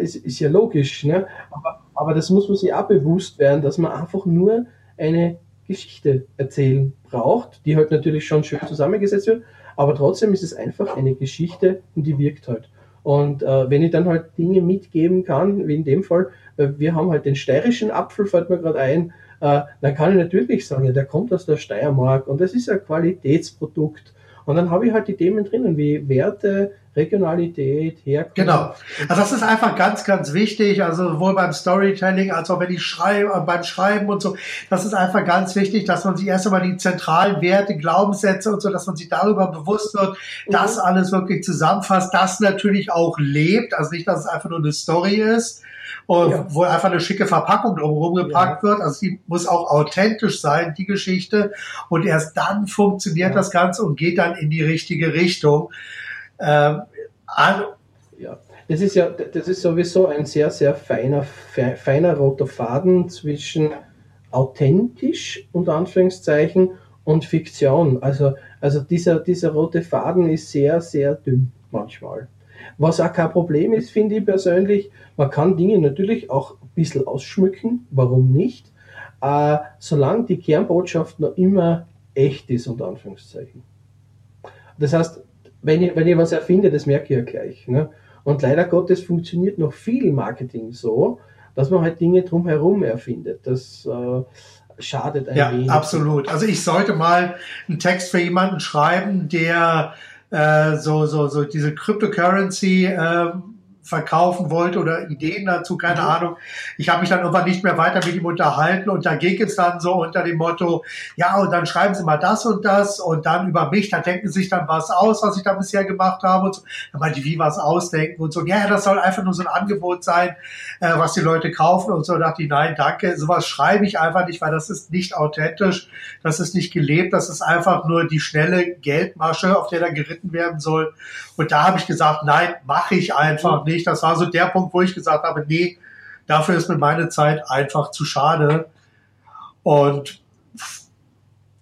ist, ist ja logisch. Ne? Aber, aber das muss man sich auch bewusst werden, dass man einfach nur eine Geschichte erzählen braucht, die halt natürlich schon schön zusammengesetzt wird, aber trotzdem ist es einfach eine Geschichte und die wirkt halt. Und äh, wenn ich dann halt Dinge mitgeben kann, wie in dem Fall, äh, wir haben halt den steirischen Apfel, fällt mir gerade ein, äh, dann kann ich natürlich sagen, der kommt aus der Steiermark und das ist ein Qualitätsprodukt. Und dann habe ich halt die Themen drinnen wie Werte, Regionalität, Herkunft. Genau. Also das ist einfach ganz, ganz wichtig. Also sowohl beim Storytelling als auch wenn ich schreibe, äh, beim Schreiben und so. Das ist einfach ganz wichtig, dass man sich erst einmal die zentralen Werte, Glaubenssätze und so, dass man sich darüber bewusst wird, mhm. das alles wirklich zusammenfasst, das natürlich auch lebt. Also nicht, dass es einfach nur eine Story ist. Ja. wo einfach eine schicke Verpackung drumherum gepackt ja. wird. Also die muss auch authentisch sein, die Geschichte. Und erst dann funktioniert ja. das Ganze und geht dann in die richtige Richtung. Ähm, ja, das ist ja, das ist sowieso ein sehr, sehr feiner, feiner roter Faden zwischen authentisch, unter Anführungszeichen, und Fiktion. Also, also dieser, dieser rote Faden ist sehr, sehr dünn manchmal. Was auch kein Problem ist, finde ich persönlich, man kann Dinge natürlich auch ein bisschen ausschmücken, warum nicht, äh, solange die Kernbotschaft noch immer echt ist, unter Anführungszeichen. Das heißt, wenn ich, wenn ich was erfinde, das merke ich ja gleich. Ne? Und leider Gottes funktioniert noch viel Marketing so, dass man halt Dinge drumherum erfindet. Das äh, schadet ein ja, wenig. Ja, absolut. Also ich sollte mal einen Text für jemanden schreiben, der äh, so, so, so diese Cryptocurrency äh, verkaufen wollte oder Ideen dazu, keine mhm. Ahnung. Ich habe mich dann irgendwann nicht mehr weiter mit ihm unterhalten und da ging es dann so unter dem Motto, ja, und dann schreiben Sie mal das und das und dann über mich, da denken Sie sich dann was aus, was ich da bisher gemacht habe und so. Da meinte ich, wie was ausdenken und so. Ja, das soll einfach nur so ein Angebot sein, äh, was die Leute kaufen und so. Da dachte ich, nein, danke, sowas schreibe ich einfach nicht, weil das ist nicht authentisch, das ist nicht gelebt, das ist einfach nur die schnelle Geldmasche, auf der da geritten werden soll. Und da habe ich gesagt, nein, mache ich einfach mhm. nicht. Das war so der Punkt, wo ich gesagt habe, nee, dafür ist mir meine Zeit einfach zu schade. Und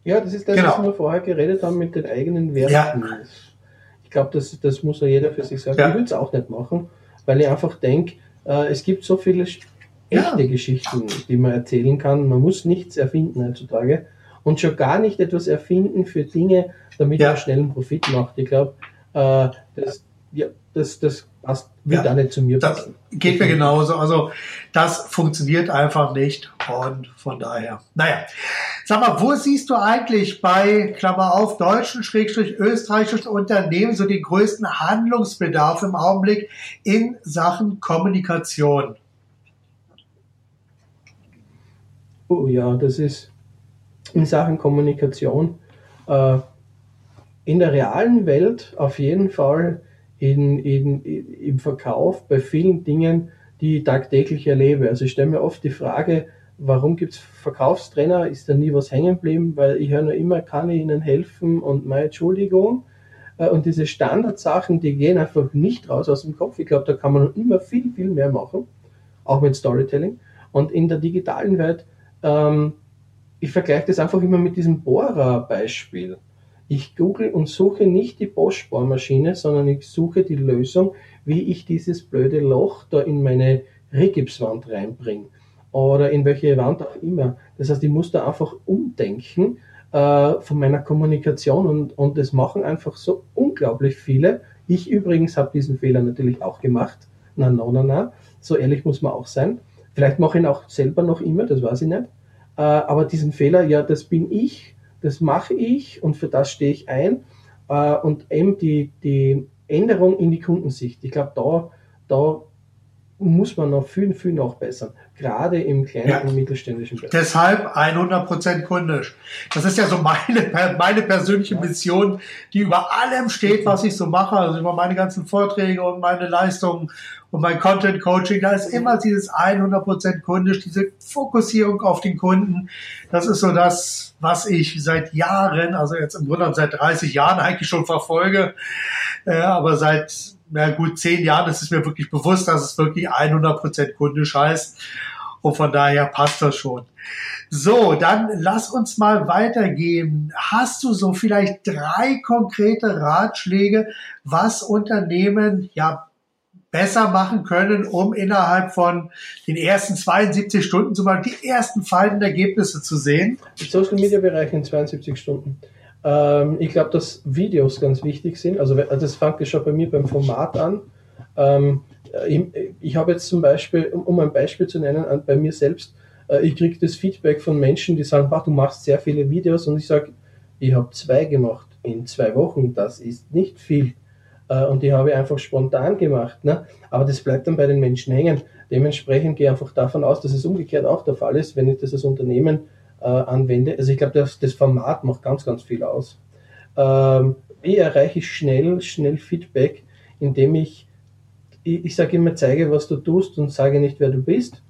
ja, das ist das, genau. was wir vorher geredet haben mit den eigenen Werten. Ja. Ich glaube, das, das muss ja jeder für sich sagen. Ja. Ich würde es auch nicht machen, weil ich einfach denke, äh, es gibt so viele echte ja. Geschichten, die man erzählen kann. Man muss nichts erfinden heutzutage und schon gar nicht etwas erfinden für Dinge, damit man schnellen Profit macht. Ich glaube, äh, das, ja, das, das passt, wird ja, da nicht zu mir das passen. Geht mir genauso. Also das funktioniert einfach nicht und von daher. Naja, sag mal, wo siehst du eigentlich bei, Klammer auf, deutschen, schrägstrich österreichischen Unternehmen so den größten Handlungsbedarf im Augenblick in Sachen Kommunikation? Oh ja, das ist in Sachen Kommunikation äh, in der realen Welt auf jeden Fall in, in, im Verkauf bei vielen Dingen, die ich tagtäglich erlebe. Also ich stelle mir oft die Frage, warum gibt es Verkaufstrainer? Ist da nie was hängen geblieben? Weil ich höre nur immer, kann ich Ihnen helfen und meine Entschuldigung. Äh, und diese Standardsachen, die gehen einfach nicht raus aus dem Kopf. Ich glaube, da kann man immer viel, viel mehr machen, auch mit Storytelling. Und in der digitalen Welt, ähm, ich vergleiche das einfach immer mit diesem Bohrer-Beispiel. Ich google und suche nicht die Bosch-Bohrmaschine, sondern ich suche die Lösung, wie ich dieses blöde Loch da in meine Rigipswand reinbringe oder in welche Wand auch immer. Das heißt, ich muss da einfach umdenken äh, von meiner Kommunikation und, und das machen einfach so unglaublich viele. Ich übrigens habe diesen Fehler natürlich auch gemacht. Na, na, na, na. So ehrlich muss man auch sein. Vielleicht mache ich ihn auch selber noch immer, das weiß ich nicht. Äh, aber diesen Fehler, ja, das bin ich das mache ich und für das stehe ich ein. Äh, und eben die, die Änderung in die Kundensicht. Ich glaube, da, da muss man noch viel, viel nachbessern. Gerade im kleinen ja. und mittelständischen Bereich. Deshalb 100% kundisch. Das ist ja so meine, meine persönliche Mission, die über allem steht, was ich so mache. Also über meine ganzen Vorträge und meine Leistungen und mein Content Coaching. Da ist immer dieses 100% kundisch, diese Fokussierung auf den Kunden. Das ist so das, was ich seit Jahren, also jetzt im Grunde seit 30 Jahren eigentlich schon verfolge. Äh, aber seit na gut, zehn Jahren ist mir wirklich bewusst, dass es wirklich 100% kundisch heißt. Und von daher passt das schon. So, dann lass uns mal weitergehen. Hast du so vielleicht drei konkrete Ratschläge, was Unternehmen ja besser machen können, um innerhalb von den ersten 72 Stunden zum Beispiel die ersten fallenden Ergebnisse zu sehen? Im Social Media Bereich in 72 Stunden. Ähm, ich glaube, dass Videos ganz wichtig sind. Also das fängt ja schon bei mir beim Format an. Ähm, ich, ich habe jetzt zum Beispiel, um ein Beispiel zu nennen, bei mir selbst, äh, ich kriege das Feedback von Menschen, die sagen, du machst sehr viele Videos und ich sage, ich habe zwei gemacht in zwei Wochen, das ist nicht viel. Äh, und die habe ich einfach spontan gemacht. Ne? Aber das bleibt dann bei den Menschen hängen. Dementsprechend gehe ich einfach davon aus, dass es umgekehrt auch der Fall ist, wenn ich das als Unternehmen äh, anwende. Also ich glaube, das, das Format macht ganz, ganz viel aus. Ähm, wie erreiche ich schnell, schnell Feedback, indem ich, ich, ich sage immer, zeige, was du tust und sage nicht, wer du bist.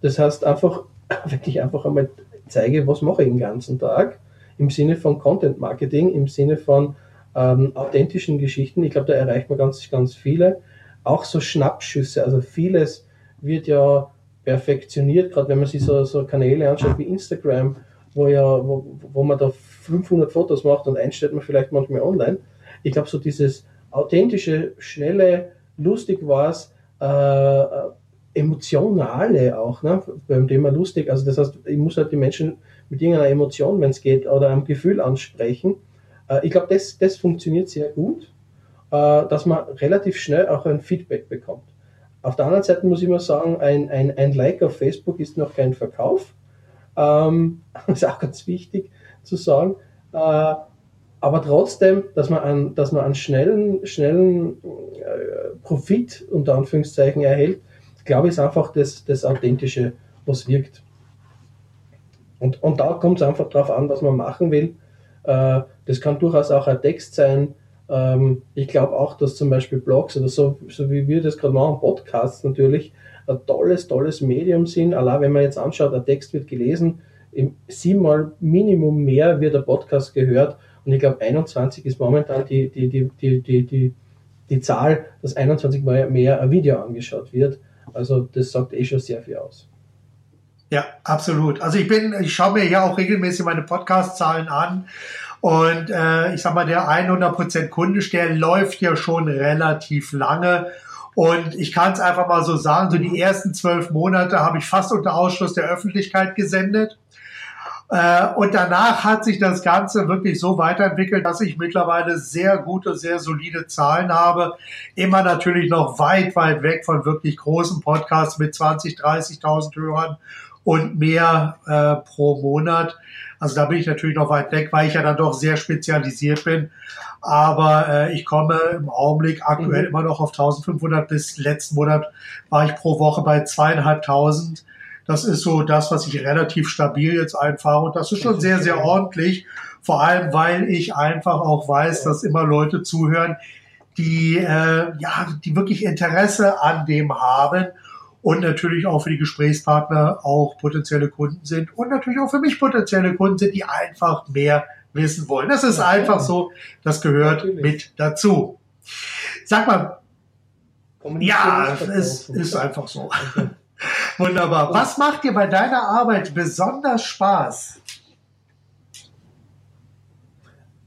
Das heißt einfach, wirklich einfach einmal zeige, was mache ich den ganzen Tag im Sinne von Content Marketing, im Sinne von ähm, authentischen Geschichten. Ich glaube, da erreicht man ganz, ganz viele. Auch so Schnappschüsse, also vieles wird ja perfektioniert, gerade wenn man sich so, so Kanäle anschaut wie Instagram, wo ja, wo, wo man da 500 Fotos macht und einstellt man vielleicht manchmal online. Ich glaube, so dieses authentische, schnelle, lustig war es, äh, emotionale auch, ne? beim Thema lustig. Also das heißt, ich muss halt die Menschen mit irgendeiner Emotion, wenn es geht, oder einem Gefühl ansprechen. Äh, ich glaube, das, das funktioniert sehr gut, äh, dass man relativ schnell auch ein Feedback bekommt. Auf der anderen Seite muss ich mal sagen, ein, ein, ein Like auf Facebook ist noch kein Verkauf. Ähm, ist auch ganz wichtig zu sagen. Äh, aber trotzdem, dass man einen, dass man einen schnellen, schnellen äh, Profit unter Anführungszeichen erhält, glaube ich, ist einfach das, das Authentische, was wirkt. Und, und da kommt es einfach darauf an, was man machen will. Äh, das kann durchaus auch ein Text sein. Ähm, ich glaube auch, dass zum Beispiel Blogs oder so, so wie wir das gerade machen, Podcasts natürlich, ein tolles, tolles Medium sind. Allein wenn man jetzt anschaut, ein Text wird gelesen, siebenmal Minimum mehr wird der Podcast gehört. Und ich glaube, 21 ist momentan die, die, die, die, die, die, die Zahl, dass 21 Mal mehr ein Video angeschaut wird. Also das sagt eh schon sehr viel aus. Ja, absolut. Also ich bin, ich schaue mir ja auch regelmäßig meine Podcast-Zahlen an und äh, ich sag mal, der 100% Kundisch, der läuft ja schon relativ lange und ich kann es einfach mal so sagen, so die ersten zwölf Monate habe ich fast unter Ausschluss der Öffentlichkeit gesendet. Äh, und danach hat sich das Ganze wirklich so weiterentwickelt, dass ich mittlerweile sehr gute, sehr solide Zahlen habe. Immer natürlich noch weit, weit weg von wirklich großen Podcasts mit 20, 30.000 Hörern und mehr äh, pro Monat. Also da bin ich natürlich noch weit weg, weil ich ja dann doch sehr spezialisiert bin. Aber äh, ich komme im Augenblick aktuell mhm. immer noch auf 1500. Bis letzten Monat war ich pro Woche bei zweieinhalbtausend. Das ist so das, was ich relativ stabil jetzt einfahre. Und das ist schon sehr, sehr ordentlich. Vor allem, weil ich einfach auch weiß, dass immer Leute zuhören, die, äh, ja, die wirklich Interesse an dem haben und natürlich auch für die Gesprächspartner auch potenzielle Kunden sind und natürlich auch für mich potenzielle Kunden sind, die einfach mehr wissen wollen. Das ist einfach so, das gehört natürlich. mit dazu. Sag mal, ja, es ist einfach so. Wunderbar. Was macht dir bei deiner Arbeit besonders Spaß?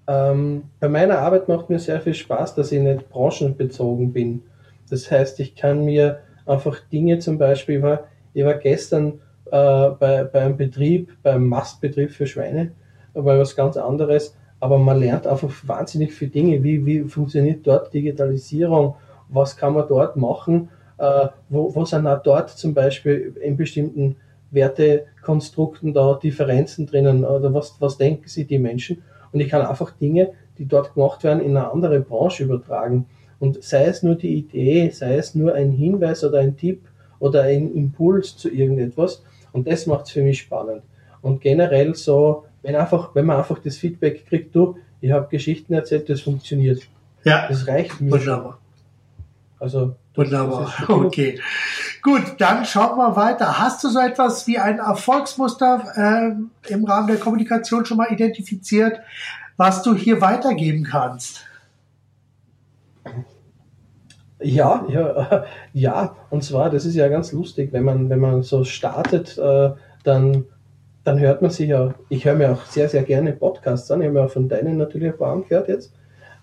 Ähm, bei meiner Arbeit macht mir sehr viel Spaß, dass ich nicht branchenbezogen bin. Das heißt, ich kann mir einfach Dinge zum Beispiel, war, ich war gestern äh, bei, bei einem Betrieb, beim Mastbetrieb für Schweine, war was ganz anderes, aber man lernt einfach wahnsinnig viele Dinge, wie, wie funktioniert dort Digitalisierung, was kann man dort machen, äh, wo, wo sind auch dort zum Beispiel in bestimmten Wertekonstrukten da Differenzen drinnen? Oder was, was denken sie die Menschen? Und ich kann einfach Dinge, die dort gemacht werden, in eine andere Branche übertragen. Und sei es nur die Idee, sei es nur ein Hinweis oder ein Tipp oder ein Impuls zu irgendetwas. Und das macht es für mich spannend. Und generell so, wenn einfach, wenn man einfach das Feedback kriegt, du, ich habe Geschichten erzählt, das funktioniert. Ja. Das reicht mir. Wunderbar. Also Wunderbar. Okay. Gut, dann schauen wir weiter. Hast du so etwas wie ein Erfolgsmuster äh, im Rahmen der Kommunikation schon mal identifiziert, was du hier weitergeben kannst? Ja, ja, ja, und zwar, das ist ja ganz lustig, wenn man, wenn man so startet, äh, dann, dann hört man sich ja, ich höre mir auch sehr, sehr gerne Podcasts an, ich habe mir auch von deinen natürlich ein paar angehört jetzt.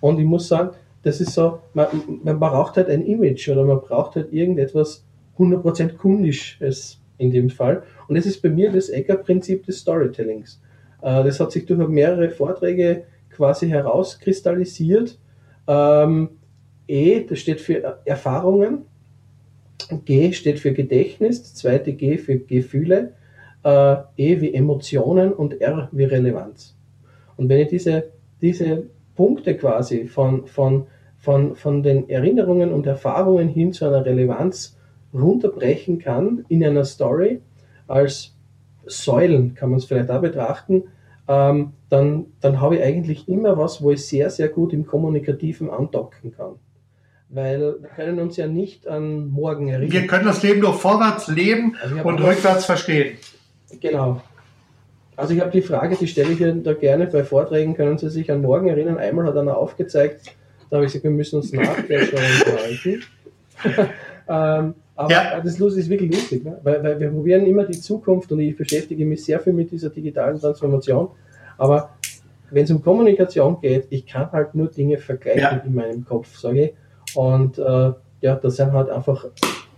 Und ich muss sagen, das ist so, man, man braucht halt ein Image oder man braucht halt irgendetwas 100% kundisches in dem Fall. Und das ist bei mir das Ecker-Prinzip des Storytellings. Äh, das hat sich durch mehrere Vorträge quasi herauskristallisiert. Ähm, E, das steht für Erfahrungen. G steht für Gedächtnis, das zweite G für Gefühle, äh, E wie Emotionen und R wie Relevanz. Und wenn ich diese, diese Punkte quasi von, von, von, von den Erinnerungen und Erfahrungen hin zu einer Relevanz runterbrechen kann in einer Story, als Säulen kann man es vielleicht auch betrachten, ähm, dann, dann habe ich eigentlich immer was, wo ich sehr, sehr gut im Kommunikativen andocken kann. Weil wir können uns ja nicht an morgen erinnern. Wir können das Leben nur vorwärts leben also und rückwärts verstehen. Genau. Also ich habe die Frage, die stelle ich da gerne bei Vorträgen, können Sie sich an morgen erinnern? Einmal hat einer aufgezeigt, da habe ich gesagt, wir müssen uns nachher schon unterhalten. ähm, aber ja. das ist wirklich lustig, ne? weil, weil wir probieren immer die Zukunft und ich beschäftige mich sehr viel mit dieser digitalen Transformation. Aber wenn es um Kommunikation geht, ich kann halt nur Dinge vergleichen ja. in meinem Kopf, sage ich. Und äh, ja, das sind halt einfach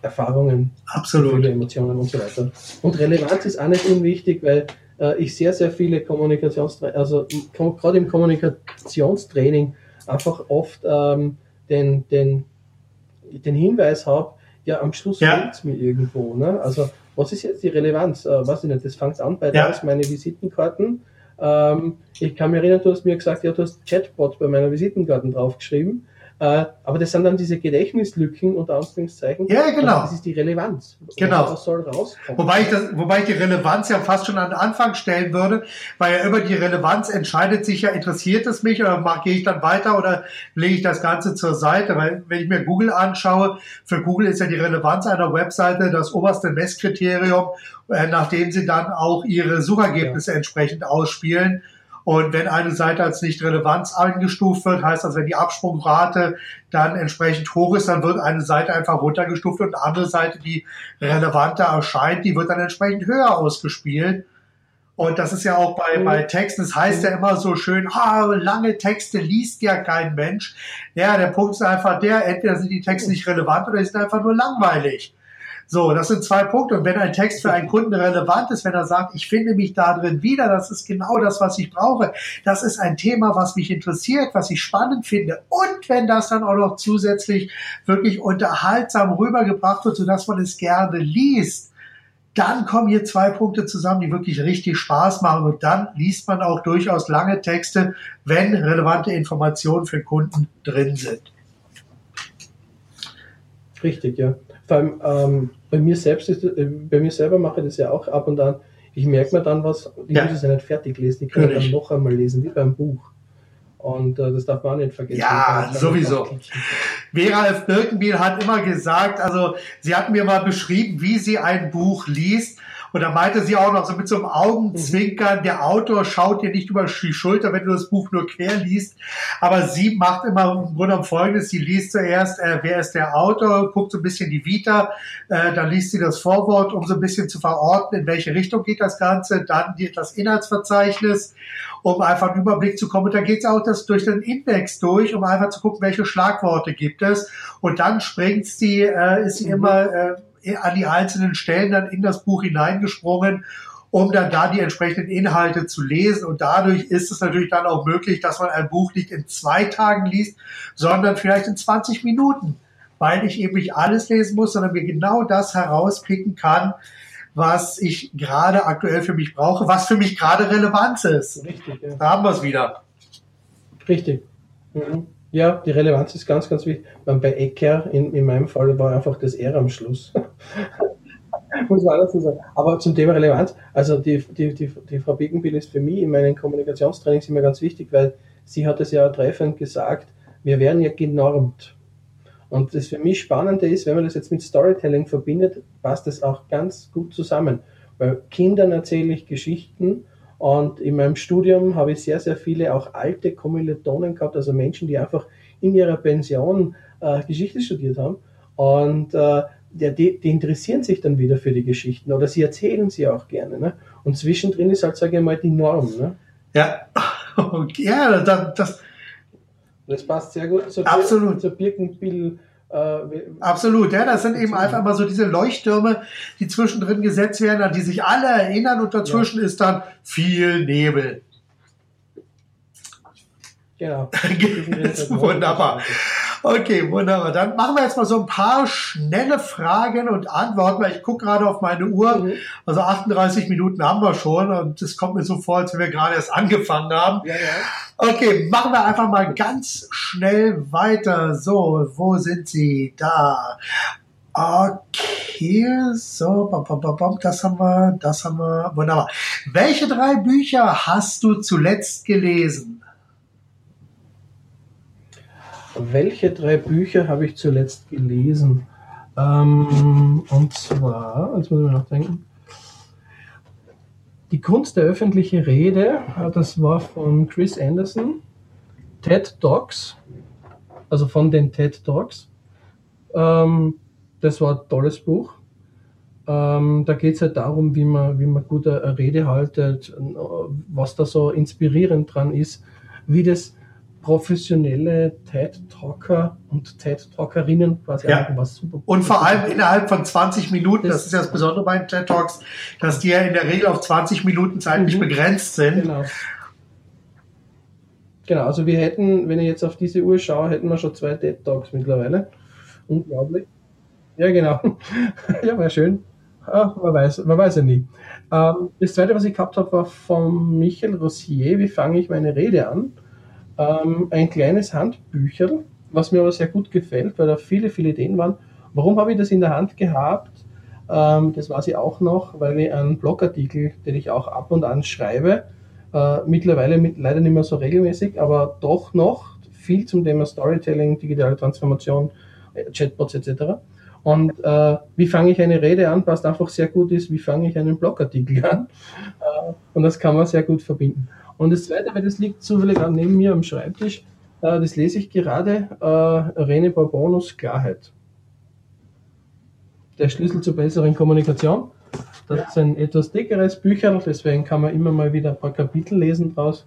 Erfahrungen, Absolut. viele Emotionen und so weiter. Und Relevanz ist auch nicht unwichtig, weil äh, ich sehr, sehr viele Kommunikationstraining, also gerade im Kommunikationstraining einfach oft ähm, den, den, den Hinweis habe, ja, am Schluss ja. fehlt es mir irgendwo. Ne? Also, was ist jetzt die Relevanz? Äh, weiß ich nicht, das fängt an bei ja. da meine Visitenkarten Ähm, ich kann mich erinnern, du hast mir gesagt, ja, du hast Chatbot bei meiner Visitenkarten draufgeschrieben. Äh, aber das sind dann diese Gedächtnislücken unter Anführungszeichen. Ja, genau. Das ist die Relevanz. Genau. Was soll rauskommen? Wobei ich, das, wobei ich die Relevanz ja fast schon an den Anfang stellen würde, weil ja über die Relevanz entscheidet sich ja, interessiert es mich oder mach, gehe ich dann weiter oder lege ich das Ganze zur Seite? Weil wenn ich mir Google anschaue, für Google ist ja die Relevanz einer Webseite das oberste Messkriterium, äh, nachdem sie dann auch ihre Suchergebnisse ja. entsprechend ausspielen. Und wenn eine Seite als nicht Relevanz eingestuft wird, heißt das, wenn die Absprungrate dann entsprechend hoch ist, dann wird eine Seite einfach runtergestuft und eine andere Seite, die relevanter erscheint, die wird dann entsprechend höher ausgespielt. Und das ist ja auch bei, bei mhm. Texten, das heißt ja immer so schön, ah, lange Texte liest ja kein Mensch. Ja, der Punkt ist einfach der, entweder sind die Texte nicht relevant oder sind einfach nur langweilig. So, das sind zwei Punkte. Und wenn ein Text für einen Kunden relevant ist, wenn er sagt, ich finde mich da drin wieder, das ist genau das, was ich brauche. Das ist ein Thema, was mich interessiert, was ich spannend finde. Und wenn das dann auch noch zusätzlich wirklich unterhaltsam rübergebracht wird, sodass man es gerne liest, dann kommen hier zwei Punkte zusammen, die wirklich richtig Spaß machen. Und dann liest man auch durchaus lange Texte, wenn relevante Informationen für Kunden drin sind. Richtig, ja. Vor allem ähm, bei mir selbst ist, äh, bei mir selber mache ich das ja auch ab und an. Ich merke mir dann was, ich ja. muss es ja nicht fertig lesen, ich kann dann noch einmal lesen, wie beim Buch. Und äh, das darf man nicht vergessen. Ja, sowieso. Vera F. Birkenbiel hat immer gesagt, also sie hat mir mal beschrieben, wie sie ein Buch liest. Und da meinte sie auch noch so mit so einem Augenzwinkern, der Autor schaut dir nicht über die Schulter, wenn du das Buch nur quer liest. Aber sie macht immer im Grunde genommen Folgendes. Sie liest zuerst, äh, wer ist der Autor, guckt so ein bisschen die Vita, äh, dann liest sie das Vorwort, um so ein bisschen zu verorten, in welche Richtung geht das Ganze, dann das Inhaltsverzeichnis, um einfach einen Überblick zu kommen. Und dann geht es auch das durch den Index durch, um einfach zu gucken, welche Schlagworte gibt es. Und dann springt sie, äh, ist sie mhm. immer äh, an die einzelnen Stellen dann in das Buch hineingesprungen, um dann da die entsprechenden Inhalte zu lesen. Und dadurch ist es natürlich dann auch möglich, dass man ein Buch nicht in zwei Tagen liest, sondern vielleicht in 20 Minuten, weil ich eben nicht alles lesen muss, sondern mir genau das herauspicken kann, was ich gerade aktuell für mich brauche, was für mich gerade Relevanz ist. Richtig, ja. Da haben wir es wieder. Richtig. Mhm. Ja, die Relevanz ist ganz, ganz wichtig. Bei Ecker, in, in meinem Fall, war einfach das R am Schluss. Muss man dazu sagen. Aber zum Thema Relevanz, also die, die, die, die Frau Bickenbill ist für mich in meinen Kommunikationstrainings immer ganz wichtig, weil sie hat es ja treffend gesagt, wir werden ja genormt. Und das für mich Spannende ist, wenn man das jetzt mit Storytelling verbindet, passt das auch ganz gut zusammen. Weil Kindern erzähle ich Geschichten und in meinem Studium habe ich sehr, sehr viele auch alte Kommilitonen gehabt, also Menschen, die einfach in ihrer Pension äh, Geschichte studiert haben. Und äh, die, die, interessieren sich dann wieder für die Geschichten oder sie erzählen sie auch gerne. Ne? Und zwischendrin ist halt, sage ich mal, die Norm. Ne? Ja, okay. ja das, das, das passt sehr gut zur, Absolut. zur Birkenbill Absolut, ja, das sind eben einfach mal so diese Leuchttürme, die zwischendrin gesetzt werden, an die sich alle erinnern und dazwischen ja. ist dann viel Nebel. Genau. Wunderbar. Okay, wunderbar. Dann machen wir jetzt mal so ein paar schnelle Fragen und Antworten, weil ich gucke gerade auf meine Uhr. Mhm. Also 38 Minuten haben wir schon und es kommt mir so vor, als wenn wir gerade erst angefangen haben. Ja, ja. Okay, machen wir einfach mal ganz schnell weiter. So, wo sind Sie? Da. Okay, so, das haben wir, das haben wir, wunderbar. Welche drei Bücher hast du zuletzt gelesen? Welche drei Bücher habe ich zuletzt gelesen? Ähm, und zwar, jetzt muss ich mal nachdenken. Die Kunst der öffentlichen Rede, äh, das war von Chris Anderson. TED Talks, also von den TED Talks. Ähm, das war ein tolles Buch. Ähm, da geht es halt darum, wie man, wie man gut eine Rede haltet, was da so inspirierend dran ist, wie das professionelle TED-Talker und TED-Talkerinnen quasi ja. was super. Und vor allem innerhalb von 20 Minuten, das, das ist ja das Besondere bei den TED-Talks, dass die ja in der Regel auf 20 Minuten zeitlich mhm. begrenzt sind. Genau. Genau, also wir hätten, wenn ich jetzt auf diese Uhr schaue, hätten wir schon zwei TED-Talks mittlerweile. Unglaublich. Ja, genau. ja, war schön. Ach, man, weiß, man weiß ja nie. Ähm, das zweite, was ich gehabt habe, war von Michael Rossier, Wie fange ich meine Rede an? Ähm, ein kleines Handbücherl, was mir aber sehr gut gefällt, weil da viele, viele Ideen waren. Warum habe ich das in der Hand gehabt? Ähm, das weiß ich auch noch, weil ich einen Blogartikel, den ich auch ab und an schreibe, äh, mittlerweile mit, leider nicht mehr so regelmäßig, aber doch noch viel zum Thema Storytelling, digitale Transformation, äh, Chatbots etc. Und äh, wie fange ich eine Rede an, passt einfach sehr gut ist, wie fange ich einen Blogartikel an. Äh, und das kann man sehr gut verbinden. Und das Zweite, weil das liegt zufällig auch neben mir am Schreibtisch, äh, das lese ich gerade, äh, Rene Bourbonus Klarheit. Der Schlüssel zur besseren Kommunikation. Das ist ein etwas dickeres Bücher, deswegen kann man immer mal wieder ein paar Kapitel lesen draus.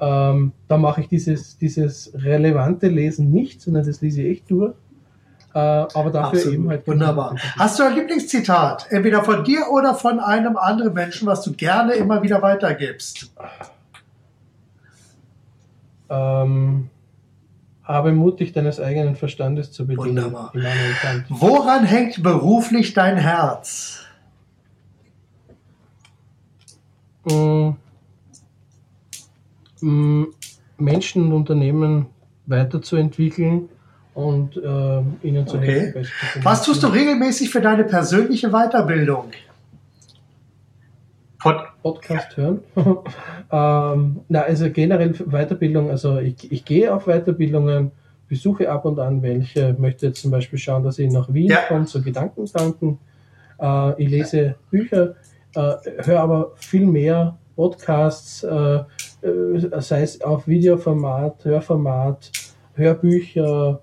Ähm, da mache ich dieses, dieses relevante Lesen nicht, sondern das lese ich echt durch. Äh, aber dafür Absolut. eben halt. Wunderbar. Hast du ein Lieblingszitat? Entweder von dir oder von einem anderen Menschen, was du gerne immer wieder weitergibst? Ähm, habe mutig deines eigenen Verstandes zu bedienen. Wunderbar. Woran hängt beruflich dein Herz? Mm, Menschen und Unternehmen weiterzuentwickeln und äh, ihnen zu okay. helfen. Was tust du regelmäßig für deine persönliche Weiterbildung? Pod Podcast hören. ähm, na, also generell Weiterbildung, also ich, ich gehe auf Weiterbildungen, besuche ab und an welche, möchte jetzt zum Beispiel schauen, dass ich nach Wien ja. komme zu Gedankentanken. Äh, ich lese Bücher, äh, höre aber viel mehr Podcasts, äh, äh, sei es auf Videoformat, Hörformat, Hörbücher.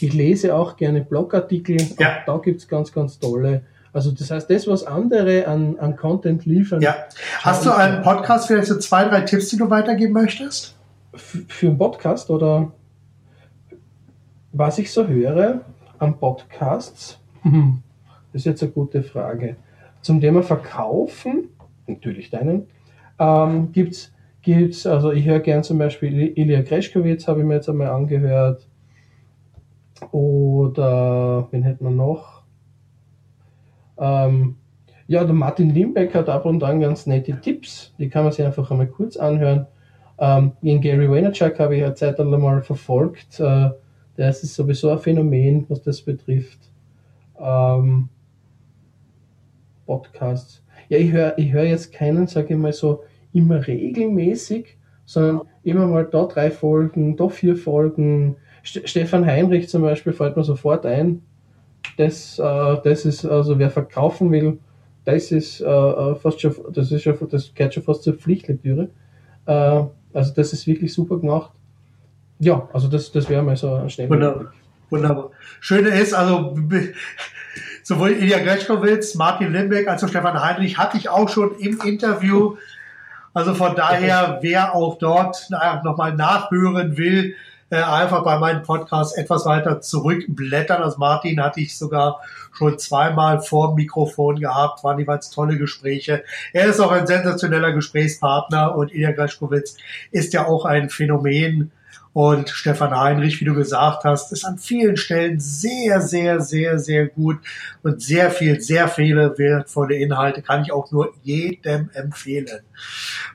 Ich lese auch gerne Blogartikel. Ja. Auch da gibt's ganz, ganz tolle. Also das heißt, das, was andere an, an Content liefern. Ja. Hast du einen Podcast, vielleicht so zwei, drei Tipps, die du weitergeben möchtest? Für einen Podcast oder was ich so höre an Podcasts? Das ist jetzt eine gute Frage. Zum Thema Verkaufen, natürlich deinen, ähm, gibt es, also ich höre gern zum Beispiel Ilya Greschkowitz, habe ich mir jetzt einmal angehört. Oder wen hätten wir noch? Ähm, ja, der Martin Limbeck hat ab und an ganz nette Tipps, die kann man sich einfach einmal kurz anhören. Ähm, den Gary Vaynerchuk habe ich eine Zeit lang mal verfolgt. Äh, der ist sowieso ein Phänomen, was das betrifft. Ähm, Podcasts. Ja, ich höre ich hör jetzt keinen, sage ich mal so, immer regelmäßig, sondern immer mal da drei Folgen, da vier Folgen. St Stefan Heinrich zum Beispiel fällt mir sofort ein. Das, äh, das ist, also wer verkaufen will, das ist äh, äh fast schon, das ist schon, das gehört schon fast zur Pflichtlektüre. Äh, also das ist wirklich super gemacht. Ja, also das, das wäre mal so ein schneller Wunderbar. Wunderbar. Schöne ist, also sowohl Ilja Greschkowitz, Martin Limbeck als auch Stefan Heinrich hatte ich auch schon im Interview. Also von daher, wer auch dort nochmal nachhören will, äh, einfach bei meinem Podcast etwas weiter zurückblättern. Also Martin hatte ich sogar schon zweimal vor dem Mikrofon gehabt, waren jeweils tolle Gespräche. Er ist auch ein sensationeller Gesprächspartner und Ilja Greschkowitz ist ja auch ein Phänomen, und Stefan Heinrich, wie du gesagt hast, ist an vielen Stellen sehr, sehr, sehr, sehr gut und sehr viel, sehr viele wertvolle Inhalte kann ich auch nur jedem empfehlen.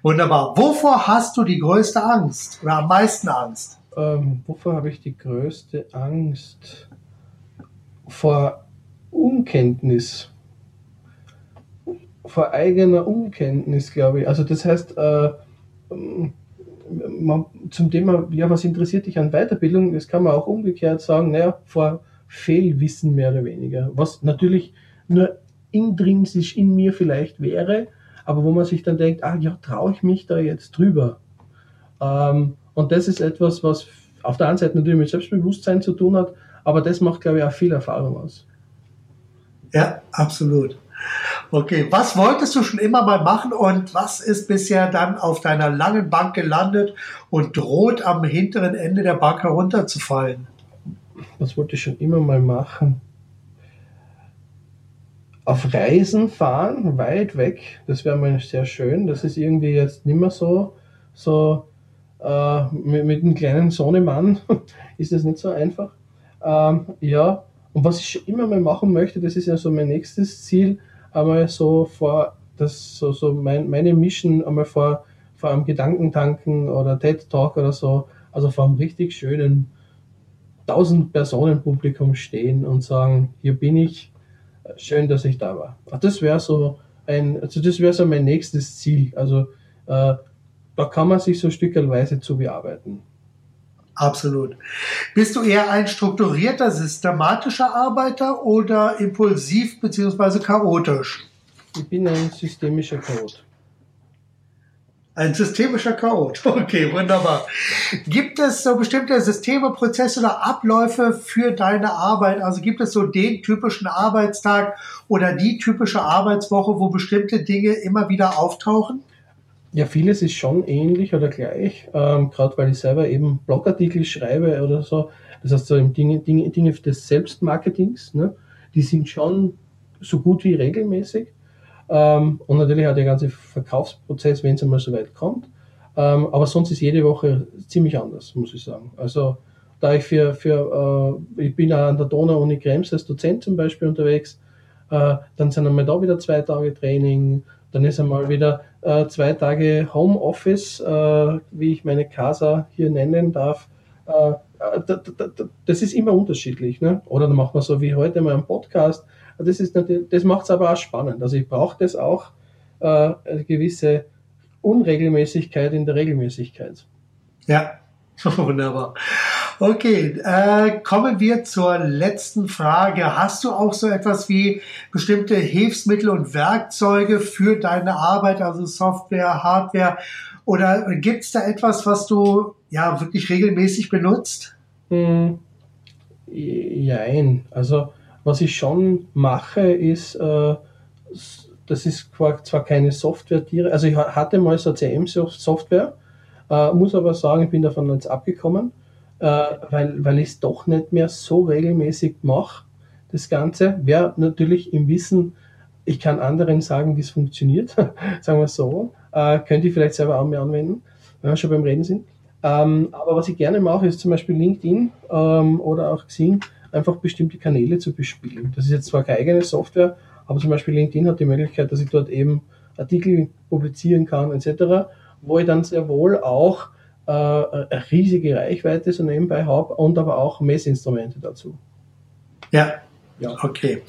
Wunderbar. Wovor hast du die größte Angst oder am meisten Angst? Ähm, wovor habe ich die größte Angst? Vor Unkenntnis. Vor eigener Unkenntnis, glaube ich. Also das heißt, äh, ähm, man, zum Thema, ja, was interessiert dich an Weiterbildung? Das kann man auch umgekehrt sagen, naja, vor Fehlwissen mehr oder weniger. Was natürlich nur intrinsisch in mir vielleicht wäre, aber wo man sich dann denkt, ah ja, traue ich mich da jetzt drüber? Ähm, und das ist etwas, was auf der einen Seite natürlich mit Selbstbewusstsein zu tun hat, aber das macht, glaube ich, auch viel Erfahrung aus. Ja, absolut. Okay, was wolltest du schon immer mal machen und was ist bisher dann auf deiner langen Bank gelandet und droht am hinteren Ende der Bank herunterzufallen? Was wollte ich schon immer mal machen? Auf Reisen fahren, weit weg, das wäre mal sehr schön. Das ist irgendwie jetzt nicht mehr so, so äh, mit, mit einem kleinen Sohnemann ist das nicht so einfach. Ähm, ja, und was ich immer mal machen möchte, das ist ja so mein nächstes Ziel, einmal so vor, das so, so mein, meine Mission einmal vor, vor einem Gedankentanken oder TED Talk oder so, also vor einem richtig schönen 1000 Personen Publikum stehen und sagen, hier bin ich, schön, dass ich da war. Das wäre so ein, also das wäre so mein nächstes Ziel. Also äh, da kann man sich so stückelweise zu bearbeiten. Absolut. Bist du eher ein strukturierter, systematischer Arbeiter oder impulsiv bzw. chaotisch? Ich bin ein systemischer Chaot. Ein systemischer Chaot. Okay, wunderbar. Gibt es so bestimmte Systeme, Prozesse oder Abläufe für deine Arbeit? Also gibt es so den typischen Arbeitstag oder die typische Arbeitswoche, wo bestimmte Dinge immer wieder auftauchen? Ja, vieles ist schon ähnlich oder gleich, ähm, gerade weil ich selber eben Blogartikel schreibe oder so. Das heißt, so Dinge, Dinge, Dinge des Selbstmarketings, ne, die sind schon so gut wie regelmäßig. Ähm, und natürlich auch der ganze Verkaufsprozess, wenn es einmal so weit kommt. Ähm, aber sonst ist jede Woche ziemlich anders, muss ich sagen. Also da ich für, für äh, ich bin auch an der Donau-Uni Krems als Dozent zum Beispiel unterwegs, äh, dann sind einmal da wieder zwei Tage Training, dann ist einmal wieder äh, zwei Tage Homeoffice, äh, wie ich meine Casa hier nennen darf. Äh, äh das ist immer unterschiedlich. Ne? Oder dann macht man so wie heute mal einen Podcast. Das, ist das macht es aber auch spannend. Also ich brauche das auch, äh, eine gewisse Unregelmäßigkeit in der Regelmäßigkeit. Ja, wunderbar. Okay, äh, kommen wir zur letzten Frage. Hast du auch so etwas wie bestimmte Hilfsmittel und Werkzeuge für deine Arbeit, also Software, Hardware? Oder gibt es da etwas, was du ja wirklich regelmäßig benutzt? Hm, jein. Also was ich schon mache, ist, äh, das ist zwar keine Software, also ich hatte mal so CM-Software, äh, muss aber sagen, ich bin davon jetzt abgekommen äh, weil, weil ich es doch nicht mehr so regelmäßig mache, das Ganze. Wäre natürlich im Wissen, ich kann anderen sagen, wie es funktioniert, sagen wir so, äh, könnte ich vielleicht selber auch mehr anwenden, wenn wir schon beim Reden sind. Ähm, aber was ich gerne mache, ist zum Beispiel LinkedIn ähm, oder auch Xing, einfach bestimmte Kanäle zu bespielen. Das ist jetzt zwar keine eigene Software, aber zum Beispiel LinkedIn hat die Möglichkeit, dass ich dort eben Artikel publizieren kann etc., wo ich dann sehr wohl auch äh, riesige Reichweite so nebenbei habe und aber auch Messinstrumente dazu. Ja, ja. okay.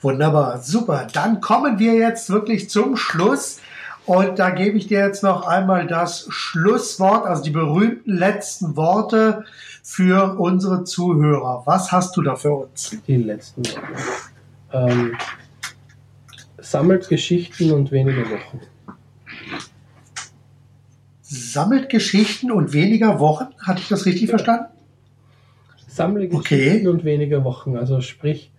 Wunderbar, super. Dann kommen wir jetzt wirklich zum Schluss. Und da gebe ich dir jetzt noch einmal das Schlusswort, also die berühmten letzten Worte für unsere Zuhörer. Was hast du da für uns? Die letzten Worte. Ähm, sammelt Geschichten und weniger Wochen sammelt Geschichten und weniger Wochen. Hatte ich das richtig ja. verstanden? Sammle Geschichten okay. und weniger Wochen. Also sprich,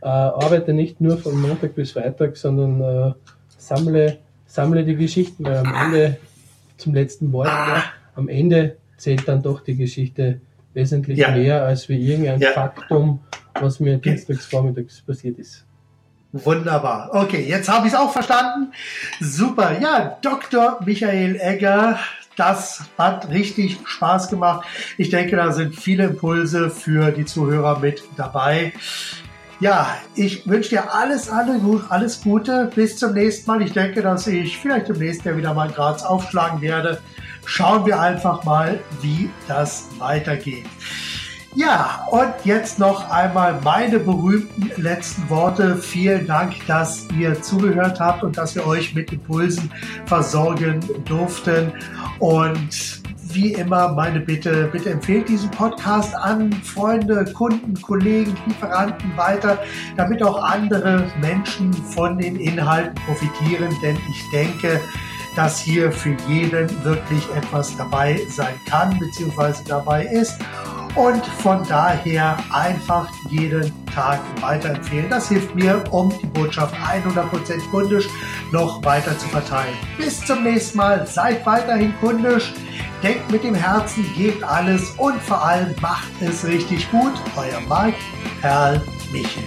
äh, arbeite nicht nur von Montag bis Freitag, sondern äh, sammle, sammle die Geschichten, weil am Ende zum letzten Wort, ah. ja, am Ende zählt dann doch die Geschichte wesentlich ja. mehr als wie irgendein Faktum, was mir dienstags vormittags passiert ist. Wunderbar. Okay, jetzt habe ich es auch verstanden. Super. Ja, Dr. Michael Egger, das hat richtig Spaß gemacht. Ich denke, da sind viele Impulse für die Zuhörer mit dabei. Ja, ich wünsche dir alles, alles, alles Gute. Bis zum nächsten Mal. Ich denke, dass ich vielleicht im nächsten Jahr wieder mal Graz aufschlagen werde. Schauen wir einfach mal, wie das weitergeht. Ja, und jetzt noch einmal meine berühmten letzten Worte. Vielen Dank, dass ihr zugehört habt und dass wir euch mit Impulsen versorgen durften. Und wie immer meine Bitte, bitte empfehlt diesen Podcast an Freunde, Kunden, Kollegen, Lieferanten weiter, damit auch andere Menschen von den Inhalten profitieren. Denn ich denke, dass hier für jeden wirklich etwas dabei sein kann, beziehungsweise dabei ist und von daher einfach jeden Tag weiterempfehlen. Das hilft mir, um die Botschaft 100% kundisch noch weiter zu verteilen. Bis zum nächsten Mal, seid weiterhin kundisch, denkt mit dem Herzen, gebt alles und vor allem macht es richtig gut. Euer Mark Perl Michel.